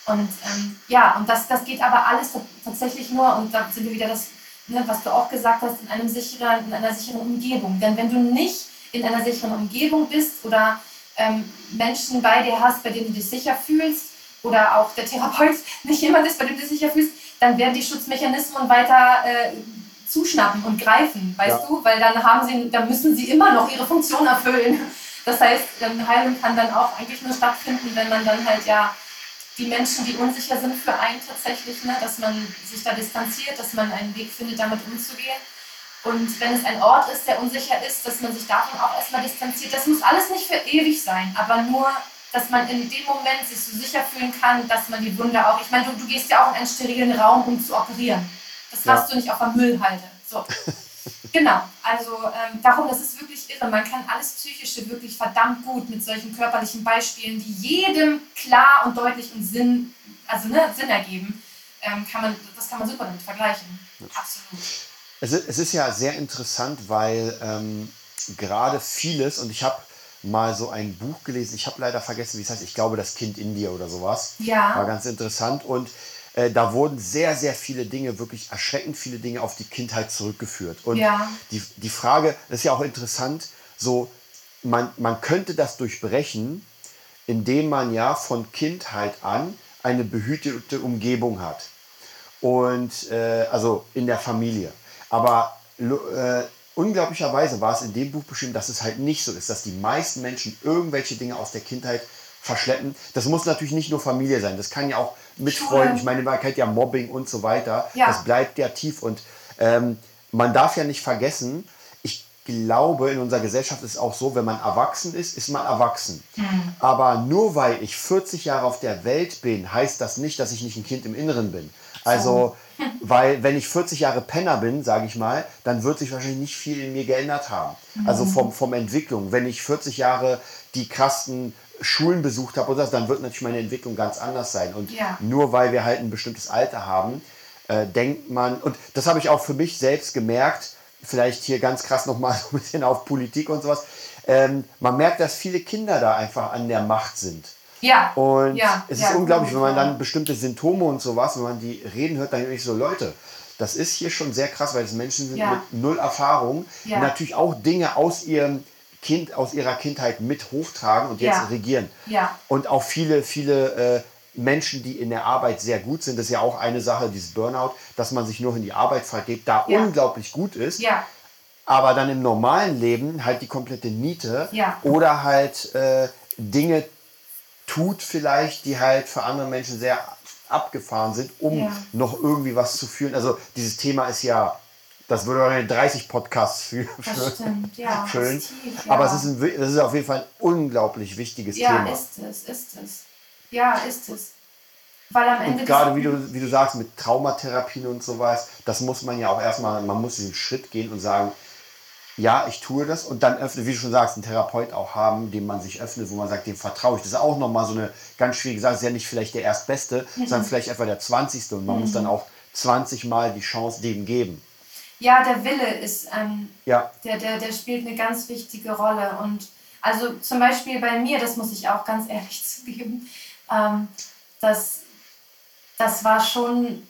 Und ähm, ja, und das, das geht aber alles tatsächlich nur, und da sind wir wieder das, ne, was du auch gesagt hast, in, einem sicheren, in einer sicheren Umgebung. Denn wenn du nicht in einer sicheren Umgebung bist oder ähm, Menschen bei dir hast, bei denen du dich sicher fühlst, oder auch der Therapeut nicht jemand ist, bei dem du dich sicher fühlst, dann werden die Schutzmechanismen weiter äh, zuschnappen und greifen, weißt ja. du? Weil dann haben sie, dann müssen sie immer noch ihre Funktion erfüllen. Das heißt, ähm, Heilung kann dann auch eigentlich nur stattfinden, wenn man dann halt ja die Menschen, die unsicher sind für einen tatsächlich, ne, dass man sich da distanziert, dass man einen Weg findet, damit umzugehen. Und wenn es ein Ort ist, der unsicher ist, dass man sich davon auch erstmal distanziert. Das muss alles nicht für ewig sein, aber nur, dass man in dem Moment sich so sicher fühlen kann, dass man die Wunde auch. Ich meine, du, du gehst ja auch in einen sterilen Raum, um zu operieren. Das ja. hast du nicht auf der Müllhalde. So. genau, also ähm, darum, das ist wirklich irre. Man kann alles Psychische wirklich verdammt gut mit solchen körperlichen Beispielen, die jedem klar und deutlich und Sinn, also, ne, Sinn ergeben, ähm, kann man, das kann man super damit vergleichen. Absolut. Es ist, es ist ja sehr interessant, weil ähm, gerade vieles, und ich habe mal so ein Buch gelesen, ich habe leider vergessen, wie es heißt, ich glaube, das Kind in dir oder sowas. Ja. War ganz interessant. Und äh, da wurden sehr, sehr viele Dinge, wirklich erschreckend viele Dinge auf die Kindheit zurückgeführt. Und ja. die, die Frage, das ist ja auch interessant, so, man, man könnte das durchbrechen, indem man ja von Kindheit an eine behütete Umgebung hat. Und äh, also in der Familie. Aber äh, unglaublicherweise war es in dem Buch beschrieben, dass es halt nicht so ist, dass die meisten Menschen irgendwelche Dinge aus der Kindheit verschleppen. Das muss natürlich nicht nur Familie sein, das kann ja auch mit Freunden, ich meine, man kennt ja Mobbing und so weiter. Ja. Das bleibt ja tief und ähm, man darf ja nicht vergessen, ich glaube, in unserer Gesellschaft ist es auch so, wenn man erwachsen ist, ist man erwachsen. Mhm. Aber nur weil ich 40 Jahre auf der Welt bin, heißt das nicht, dass ich nicht ein Kind im Inneren bin. Also, weil wenn ich 40 Jahre Penner bin, sage ich mal, dann wird sich wahrscheinlich nicht viel in mir geändert haben. Also mhm. vom, vom Entwicklung. Wenn ich 40 Jahre die krassen Schulen besucht habe, oder dann wird natürlich meine Entwicklung ganz anders sein. Und ja. nur weil wir halt ein bestimmtes Alter haben, äh, denkt man, und das habe ich auch für mich selbst gemerkt, vielleicht hier ganz krass nochmal so ein bisschen auf Politik und sowas, ähm, man merkt, dass viele Kinder da einfach an der Macht sind. Ja. Und ja, es ist unglaublich, wenn man dann bestimmte Symptome und sowas, wenn man die reden hört, dann denke ich so, Leute, das ist hier schon sehr krass, weil es Menschen sind mit null Erfahrung, die natürlich auch Dinge aus ihrem Kind, aus ihrer Kindheit mit hochtragen und jetzt regieren. Ja. Und auch viele, viele äh, Menschen, die in der Arbeit sehr gut sind, das ist ja auch eine Sache, dieses Burnout, dass man sich nur in die Arbeit vergeht, da unglaublich gut ist. Ja aber dann im normalen Leben halt die komplette Niete ja. oder halt äh, Dinge tut vielleicht, die halt für andere Menschen sehr abgefahren sind, um ja. noch irgendwie was zu fühlen. Also dieses Thema ist ja, das würde eine 30 Podcasts für, das stimmt, ja, füllen. Tief, ja. Aber es ist, ein, es ist auf jeden Fall ein unglaublich wichtiges ja, Thema. Ja, ist es, ist es. Ja, ist es. Weil am Ende und gerade wie du, wie du sagst, mit Traumatherapien und sowas, das muss man ja auch erstmal, man muss diesen Schritt gehen und sagen, ja, ich tue das und dann öffne, wie du schon sagst, einen Therapeut auch haben, dem man sich öffnet, wo man sagt, dem vertraue ich. Das ist auch nochmal so eine ganz schwierige Sache. Das ist ja nicht vielleicht der Erstbeste, mhm. sondern vielleicht etwa der 20. Und man mhm. muss dann auch 20 Mal die Chance dem geben. Ja, der Wille ist, ähm, ja. der, der, der spielt eine ganz wichtige Rolle. Und also zum Beispiel bei mir, das muss ich auch ganz ehrlich zugeben, ähm, das, das war schon,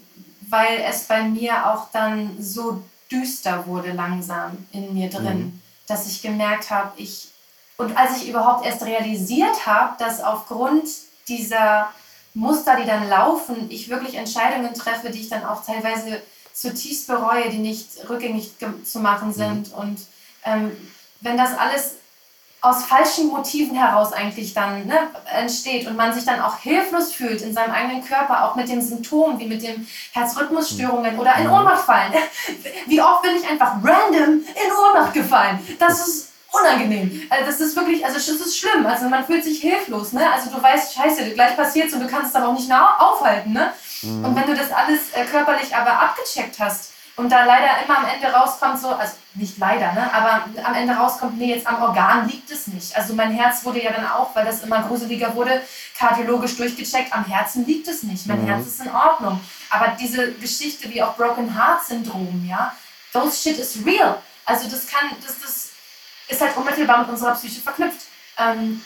weil es bei mir auch dann so düster wurde langsam in mir drin, mhm. dass ich gemerkt habe, ich und als ich überhaupt erst realisiert habe, dass aufgrund dieser Muster, die dann laufen, ich wirklich Entscheidungen treffe, die ich dann auch teilweise zutiefst bereue, die nicht rückgängig zu machen sind. Mhm. Und ähm, wenn das alles aus falschen Motiven heraus eigentlich dann ne, entsteht und man sich dann auch hilflos fühlt in seinem eigenen Körper, auch mit den Symptomen wie mit den Herzrhythmusstörungen oder in mhm. Ohnmacht fallen. Wie oft bin ich einfach random in Ohnmacht gefallen? Das ist unangenehm. Also das ist wirklich, also das ist schlimm. Also man fühlt sich hilflos. Ne? Also du weißt, scheiße, gleich passiert's und du kannst es dann auch nicht mehr aufhalten. Ne? Mhm. Und wenn du das alles äh, körperlich aber abgecheckt hast, und da leider immer am Ende rauskommt, so, also nicht leider, ne, aber am Ende rauskommt, nee, jetzt am Organ liegt es nicht. Also mein Herz wurde ja dann auch, weil das immer gruseliger wurde, kardiologisch durchgecheckt, am Herzen liegt es nicht. Mein mhm. Herz ist in Ordnung. Aber diese Geschichte wie auch Broken Heart Syndrom, ja, those shit is real. Also das kann, das, das ist halt unmittelbar mit unserer Psyche verknüpft. Ähm,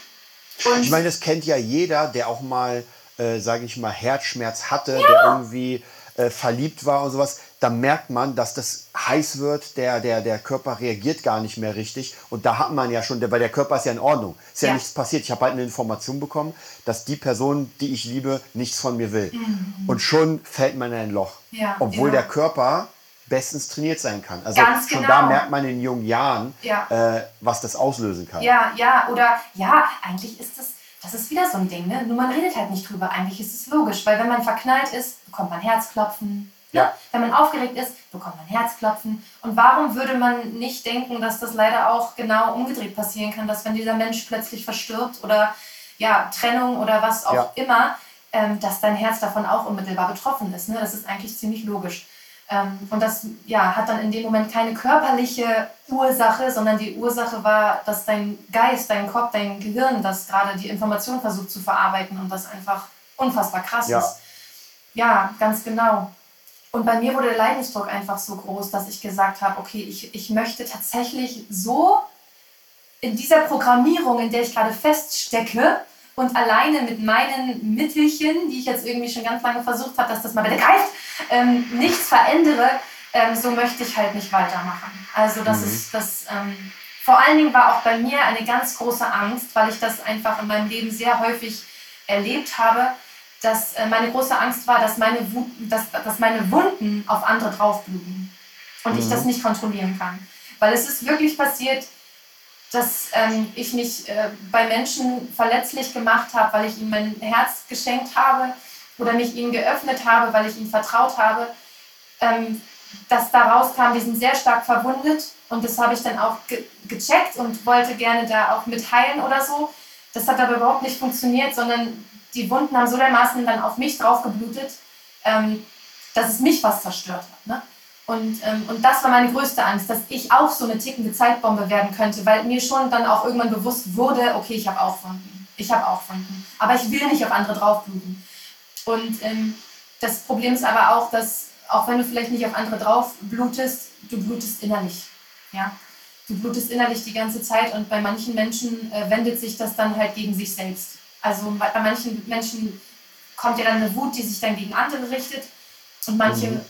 ich meine, das kennt ja jeder, der auch mal, äh, sage ich mal, Herzschmerz hatte, ja. der irgendwie äh, verliebt war und sowas da merkt man, dass das heiß wird, der, der, der Körper reagiert gar nicht mehr richtig. Und da hat man ja schon, weil der Körper ist ja in Ordnung. Ist ja, ja. nichts passiert. Ich habe halt eine Information bekommen, dass die Person, die ich liebe, nichts von mir will. Mhm. Und schon fällt man in ein Loch. Ja, Obwohl der Körper bestens trainiert sein kann. Also Ganz schon genau. da merkt man in jungen Jahren, ja. äh, was das auslösen kann. Ja, ja, oder ja, eigentlich ist das, das ist wieder so ein Ding, ne? Nur man redet halt nicht drüber. Eigentlich ist es logisch, weil wenn man verknallt ist, bekommt man Herzklopfen, Ja. Wenn man aufgeregt ist, bekommt man Herzklopfen. Und warum würde man nicht denken, dass das leider auch genau umgedreht passieren kann, dass wenn dieser Mensch plötzlich verstirbt oder ja, Trennung oder was auch ja. immer, ähm, dass dein Herz davon auch unmittelbar betroffen ist. Ne? Das ist eigentlich ziemlich logisch. Ähm, und das ja, hat dann in dem Moment keine körperliche Ursache, sondern die Ursache war, dass dein Geist, dein Kopf, dein Gehirn, das gerade die Information versucht zu verarbeiten und das einfach unfassbar krass ja. ist. Ja, ganz genau. Und bei mir wurde der Leidensdruck einfach so groß, dass ich gesagt habe, okay, ich, ich möchte tatsächlich so in dieser Programmierung, in der ich gerade feststecke, und alleine mit meinen Mittelchen, die ich jetzt irgendwie schon ganz lange versucht habe, dass das mal bitte greift, ähm, nichts verändere, ähm, so möchte ich halt nicht weitermachen. Also das mhm. ist das. Ähm, vor allen Dingen war auch bei mir eine ganz große Angst, weil ich das einfach in meinem Leben sehr häufig erlebt habe, dass äh, meine große Angst war, dass meine, dass, dass meine Wunden auf andere draufbluten und mhm. ich das nicht kontrollieren kann. Weil es ist wirklich passiert, dass ähm, ich mich äh, bei Menschen verletzlich gemacht habe, weil ich ihnen mein Herz geschenkt habe oder mich ihnen geöffnet habe, weil ich ihnen vertraut habe. Ähm, dass da rauskam, die sind sehr stark verwundet und das habe ich dann auch ge gecheckt und wollte gerne da auch mit heilen oder so. Das hat aber überhaupt nicht funktioniert, sondern die Wunden haben so dermaßen dann auf mich drauf geblutet, ähm, dass es mich fast zerstört hat. Ne? Und, ähm, und das war meine größte Angst, dass ich auch so eine tickende Zeitbombe werden könnte, weil mir schon dann auch irgendwann bewusst wurde, okay, ich habe auch Wunden. Ich habe auch Wunden. Aber ich will nicht auf andere draufbluten. Und ähm, das Problem ist aber auch, dass auch wenn du vielleicht nicht auf andere drauf blutest, du blutest innerlich. Ja? Du blutest innerlich die ganze Zeit und bei manchen Menschen äh, wendet sich das dann halt gegen sich selbst. Also bei, bei manchen Menschen kommt ja dann eine Wut, die sich dann gegen andere richtet und manche mhm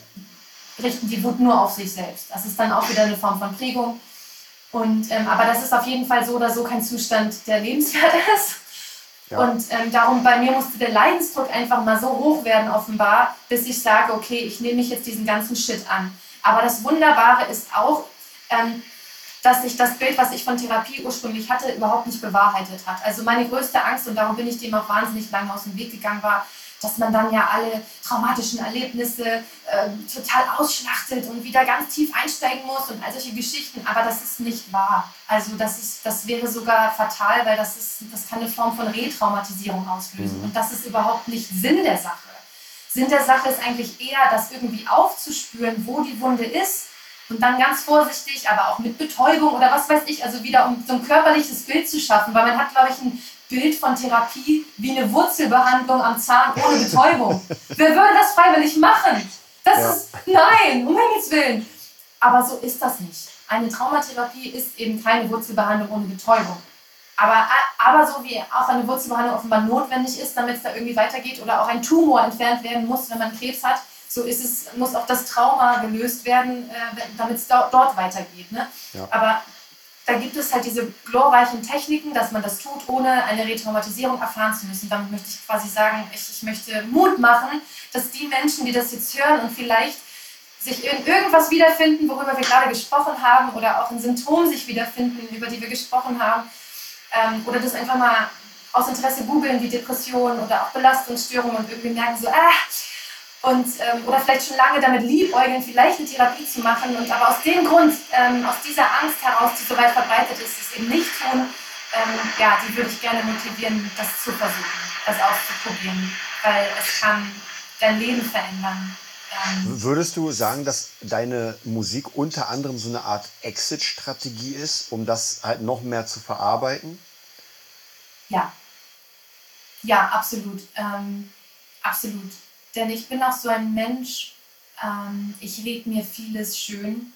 richten die Wut nur auf sich selbst. Das ist dann auch wieder eine Form von Prägung. Und, ähm, aber das ist auf jeden Fall so oder so kein Zustand, der lebenswert ist. Ja. Und ähm, darum, bei mir musste der Leidensdruck einfach mal so hoch werden, offenbar, bis ich sage, okay, ich nehme mich jetzt diesen ganzen Shit an. Aber das Wunderbare ist auch, ähm, dass sich das Bild, was ich von Therapie ursprünglich hatte, überhaupt nicht bewahrheitet hat. Also meine größte Angst, und darum bin ich dem auch wahnsinnig lange aus dem Weg gegangen, war, dass man dann ja alle traumatischen Erlebnisse äh, total ausschlachtet und wieder ganz tief einsteigen muss und all solche Geschichten. Aber das ist nicht wahr. Also das, ist, das wäre sogar fatal, weil das, ist, das kann eine Form von Retraumatisierung auslösen. Mhm. Und das ist überhaupt nicht Sinn der Sache. Sinn der Sache ist eigentlich eher, das irgendwie aufzuspüren, wo die Wunde ist und dann ganz vorsichtig, aber auch mit Betäubung oder was weiß ich, also wieder um so ein körperliches Bild zu schaffen, weil man hat, glaube ich, ein Bild von Therapie wie eine Wurzelbehandlung am Zahn ohne Betäubung. Wer würde das freiwillig machen? Das ja. ist, nein, um Himmels Willen. Aber so ist das nicht. Eine Traumatherapie ist eben keine Wurzelbehandlung ohne Betäubung. Aber, aber so wie auch eine Wurzelbehandlung offenbar notwendig ist, damit es da irgendwie weitergeht oder auch ein Tumor entfernt werden muss, wenn man Krebs hat, so ist es, muss auch das Trauma gelöst werden, äh, damit es dort weitergeht. Ne? Ja. Aber da gibt es halt diese glorreichen Techniken, dass man das tut, ohne eine Retraumatisierung erfahren zu müssen. Damit möchte ich quasi sagen, ich, ich möchte Mut machen, dass die Menschen, die das jetzt hören und vielleicht sich in irgendwas wiederfinden, worüber wir gerade gesprochen haben, oder auch in Symptomen sich wiederfinden, über die wir gesprochen haben, ähm, oder das einfach mal aus Interesse googeln, wie Depressionen oder auch Belastungsstörungen und irgendwie merken so, ah, und, ähm, oder vielleicht schon lange damit liebäugeln, vielleicht eine Therapie zu machen und aber aus dem Grund, ähm, aus dieser Angst heraus, die so weit verbreitet ist, es eben nicht tun, ähm, ja, die würde ich gerne motivieren, das zu versuchen, das auszuprobieren, weil es kann dein Leben verändern. Ähm, Würdest du sagen, dass deine Musik unter anderem so eine Art Exit-Strategie ist, um das halt noch mehr zu verarbeiten? Ja. Ja, absolut. Ähm, absolut. Denn ich bin auch so ein Mensch, ähm, ich rede mir vieles schön.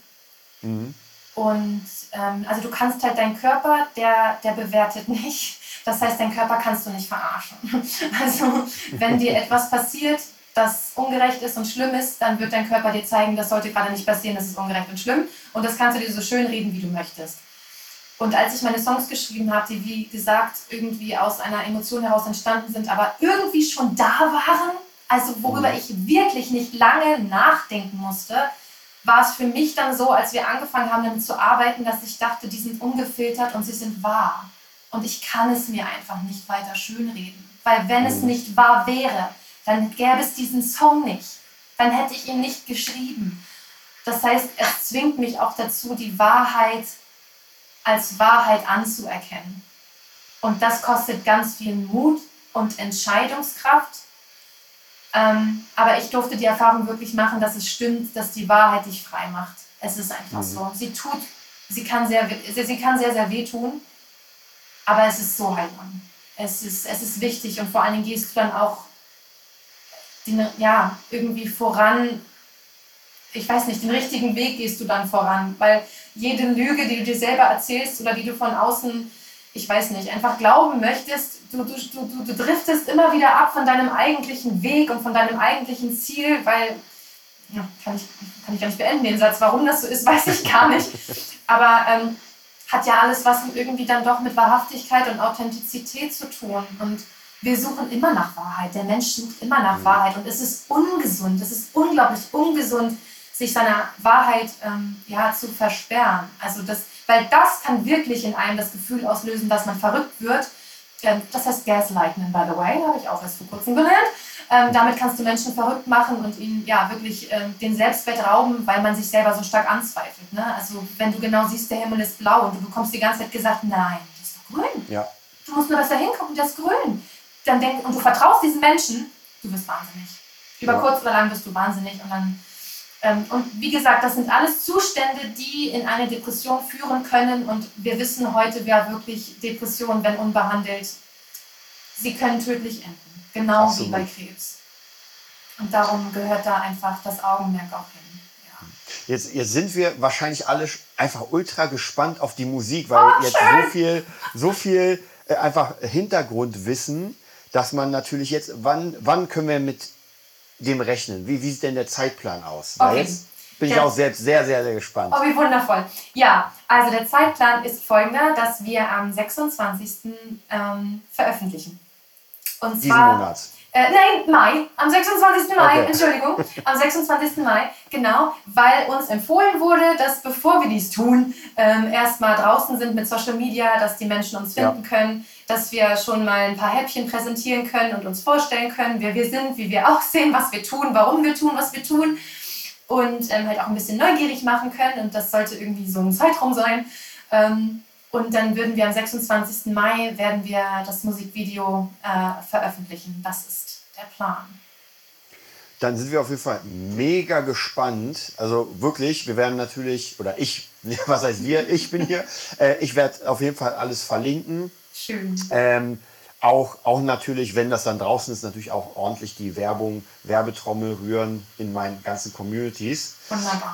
Mhm. Und ähm, also du kannst halt deinen Körper, der, der bewertet nicht. Das heißt, deinen Körper kannst du nicht verarschen. Also wenn dir etwas passiert, das ungerecht ist und schlimm ist, dann wird dein Körper dir zeigen, das sollte gerade nicht passieren, das ist ungerecht und schlimm. Und das kannst du dir so schön reden, wie du möchtest. Und als ich meine Songs geschrieben habe, die wie gesagt irgendwie aus einer Emotion heraus entstanden sind, aber irgendwie schon da waren, also worüber mhm. ich wirklich nicht lange nachdenken musste, war es für mich dann so, als wir angefangen haben damit zu arbeiten, dass ich dachte, die sind ungefiltert und sie sind wahr. Und ich kann es mir einfach nicht weiter schönreden. Weil wenn es mhm. nicht wahr wäre, dann gäbe es diesen Song nicht. dann hätte ich ihn nicht geschrieben. Das heißt, es zwingt mich auch dazu, die Wahrheit als Wahrheit anzuerkennen. Und das kostet ganz viel Mut und Entscheidungskraft. Ähm, aber ich durfte die Erfahrung wirklich machen, dass es stimmt, dass die Wahrheit dich frei macht. Es ist einfach mhm. so. Sie tut, sie kann sehr, sie kann sehr, sehr wehtun, aber es ist so heilsam. Es ist, es ist wichtig und vor allen Dingen gehst du dann auch den, ja, irgendwie voran. Ich weiß nicht, den richtigen Weg gehst du dann voran, weil jede Lüge, die du dir selber erzählst oder die du von außen, ich weiß nicht, einfach glauben möchtest, du, du, du, du driftest immer wieder ab von deinem eigentlichen Weg und von deinem eigentlichen Ziel, weil, ja, kann ich, kann ich gar nicht beenden den Satz, warum das so ist, weiß ich gar nicht. Aber ähm, hat ja alles was irgendwie dann doch mit Wahrhaftigkeit und Authentizität zu tun. Und wir suchen immer nach Wahrheit. Der Mensch sucht immer nach mhm. Wahrheit. Und es ist ungesund, es ist unglaublich ungesund, sich seiner Wahrheit ähm, ja, zu versperren. Also das, weil das kann wirklich in einem das Gefühl auslösen, dass man verrückt wird. Ähm, das heißt Gaslighten, by the way, habe ich auch erst vor kurzem gelernt. Ähm, damit kannst du Menschen verrückt machen und ihnen ja wirklich ähm, den Selbstwert rauben, weil man sich selber so stark anzweifelt. Ne? Also wenn du genau siehst, der Himmel ist blau und du bekommst die ganze Zeit gesagt, nein, das ist doch grün. Ja. Du musst nur besser hingucken, das ist grün. Dann denk, und du vertraust diesen Menschen, du wirst wahnsinnig. Über ja. kurz oder lang wirst du wahnsinnig und dann und wie gesagt, das sind alles Zustände, die in eine Depression führen können. Und wir wissen heute ja wirklich, Depressionen, wenn unbehandelt, sie können tödlich enden. Genau Absolut. wie bei Krebs. Und darum gehört da einfach das Augenmerk auch hin. Ja. Jetzt, jetzt sind wir wahrscheinlich alle einfach ultra gespannt auf die Musik, weil oh, jetzt schön. so viel, so viel äh, einfach Hintergrundwissen, dass man natürlich jetzt, wann, wann können wir mit dem rechnen? Wie, wie sieht denn der Zeitplan aus? Weil okay. jetzt bin ich auch selbst sehr, sehr, sehr gespannt. Oh, wie wundervoll. Ja, also der Zeitplan ist folgender, dass wir am 26. Ähm, veröffentlichen. Und Diesen zwar, Monat. Äh, nein, Mai, am 26. Mai, okay. Entschuldigung, am 26. Mai, genau, weil uns empfohlen wurde, dass bevor wir dies tun, ähm, erstmal draußen sind mit Social Media, dass die Menschen uns finden ja. können, dass wir schon mal ein paar Häppchen präsentieren können und uns vorstellen können, wer wir sind, wie wir aussehen, was wir tun, warum wir tun, was wir tun und ähm, halt auch ein bisschen neugierig machen können und das sollte irgendwie so ein Zeitraum sein. Ähm, und dann würden wir am 26. Mai werden wir das Musikvideo äh, veröffentlichen. Das ist der Plan. Dann sind wir auf jeden Fall mega gespannt. Also wirklich, wir werden natürlich, oder ich, was heißt wir, ich bin hier, äh, ich werde auf jeden Fall alles verlinken. Schön. Ähm, auch, auch natürlich, wenn das dann draußen ist, natürlich auch ordentlich die Werbung, Werbetrommel rühren in meinen ganzen Communities.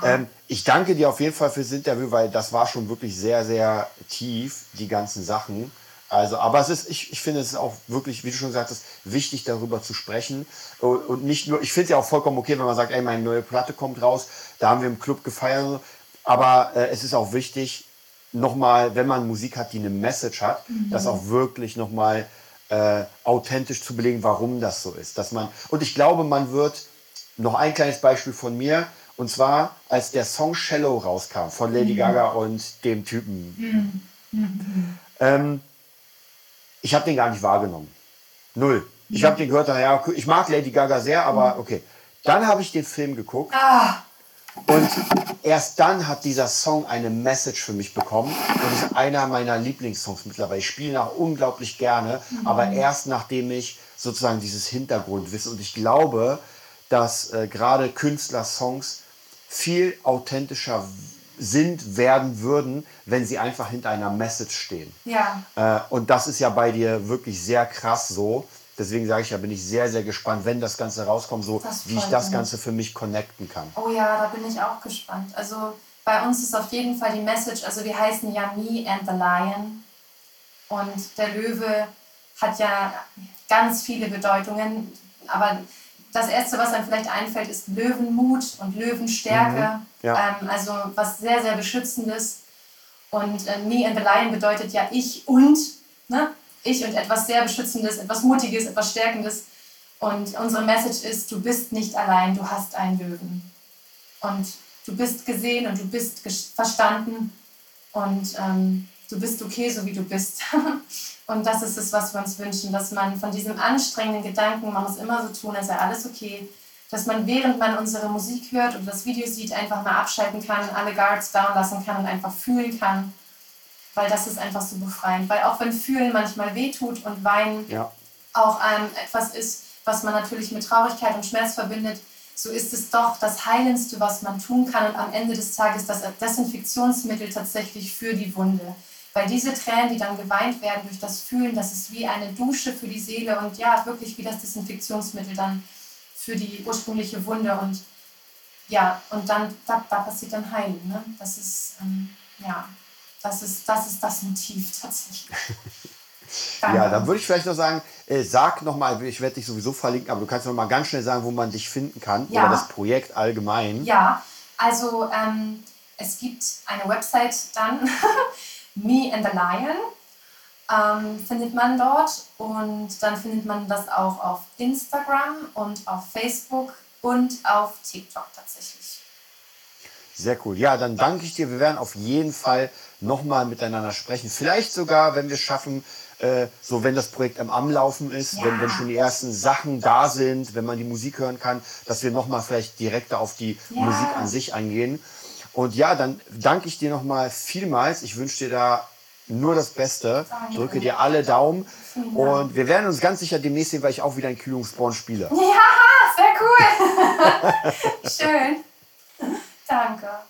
Ähm, ich danke dir auf jeden Fall fürs Interview, weil das war schon wirklich sehr, sehr tief, die ganzen Sachen. Also, aber es ist, ich, ich finde es ist auch wirklich, wie du schon sagtest, wichtig darüber zu sprechen. Und nicht nur, ich finde es ja auch vollkommen okay, wenn man sagt, ey, meine neue Platte kommt raus, da haben wir im Club gefeiert. Aber äh, es ist auch wichtig, nochmal, wenn man Musik hat, die eine Message hat, mhm. das auch wirklich nochmal äh, authentisch zu belegen, warum das so ist. Dass man, und ich glaube, man wird, noch ein kleines Beispiel von mir, und zwar, als der Song Shallow rauskam von Lady mhm. Gaga und dem Typen. Mhm. Ähm, ich habe den gar nicht wahrgenommen. Null. Ich habe den gehört, ja, ich mag Lady Gaga sehr, aber mhm. okay. Dann habe ich den Film geguckt. Ah. Und erst dann hat dieser Song eine Message für mich bekommen und ist einer meiner Lieblingssongs mittlerweile. Ich spiele nach unglaublich gerne, mhm. aber erst nachdem ich sozusagen dieses Hintergrundwissen und ich glaube, dass äh, gerade Künstler-Songs viel authentischer sind, werden würden, wenn sie einfach hinter einer Message stehen. Ja. Äh, und das ist ja bei dir wirklich sehr krass so. Deswegen sage ich ja, bin ich sehr, sehr gespannt, wenn das Ganze rauskommt, so wie ich das Ganze für mich connecten kann. Oh ja, da bin ich auch gespannt. Also bei uns ist auf jeden Fall die Message, also wir heißen ja Me and the Lion. Und der Löwe hat ja ganz viele Bedeutungen, aber das Erste, was einem vielleicht einfällt, ist Löwenmut und Löwenstärke. Mhm, ja. ähm, also was sehr, sehr Beschützendes. Und äh, Me and the Lion bedeutet ja ich und. Ne? Ich und etwas sehr Beschützendes, etwas Mutiges, etwas Stärkendes. Und unsere Message ist, du bist nicht allein, du hast einen Löwen. Und du bist gesehen und du bist verstanden und ähm, du bist okay, so wie du bist. und das ist es, was wir uns wünschen, dass man von diesem anstrengenden Gedanken, man muss immer so tun, als sei alles okay, dass man während man unsere Musik hört und das Video sieht, einfach mal abschalten kann, alle Guards down lassen kann und einfach fühlen kann. Weil das ist einfach so befreiend. Weil auch wenn Fühlen manchmal wehtut und Weinen ja. auch ähm, etwas ist, was man natürlich mit Traurigkeit und Schmerz verbindet, so ist es doch das Heilendste, was man tun kann und am Ende des Tages das Desinfektionsmittel tatsächlich für die Wunde. Weil diese Tränen, die dann geweint werden durch das Fühlen, das ist wie eine Dusche für die Seele und ja, wirklich wie das Desinfektionsmittel dann für die ursprüngliche Wunde und ja, und dann, da, da passiert dann Heilen. Ne? Das ist, ähm, ja, das ist, das ist das Motiv tatsächlich. ja, dann würde ich vielleicht noch sagen, äh, sag nochmal, ich werde dich sowieso verlinken, aber du kannst noch mal ganz schnell sagen, wo man dich finden kann ja. oder das Projekt allgemein. Ja, also ähm, es gibt eine Website dann, Me and the Lion, ähm, findet man dort und dann findet man das auch auf Instagram und auf Facebook und auf TikTok tatsächlich. Sehr cool. Ja, dann danke ich dir. Wir werden auf jeden Fall nochmal miteinander sprechen. Vielleicht sogar, wenn wir es schaffen, äh, so wenn das Projekt am Anlaufen ist, ja. wenn, wenn schon die ersten Sachen da sind, wenn man die Musik hören kann, dass wir nochmal vielleicht direkter auf die ja. Musik an sich eingehen. Und ja, dann danke ich dir nochmal vielmals. Ich wünsche dir da nur das Beste. Drücke dir alle Daumen. Und wir werden uns ganz sicher demnächst sehen, weil ich auch wieder in Kühlungsborn spiele. Ja, sehr cool. Schön. Danke.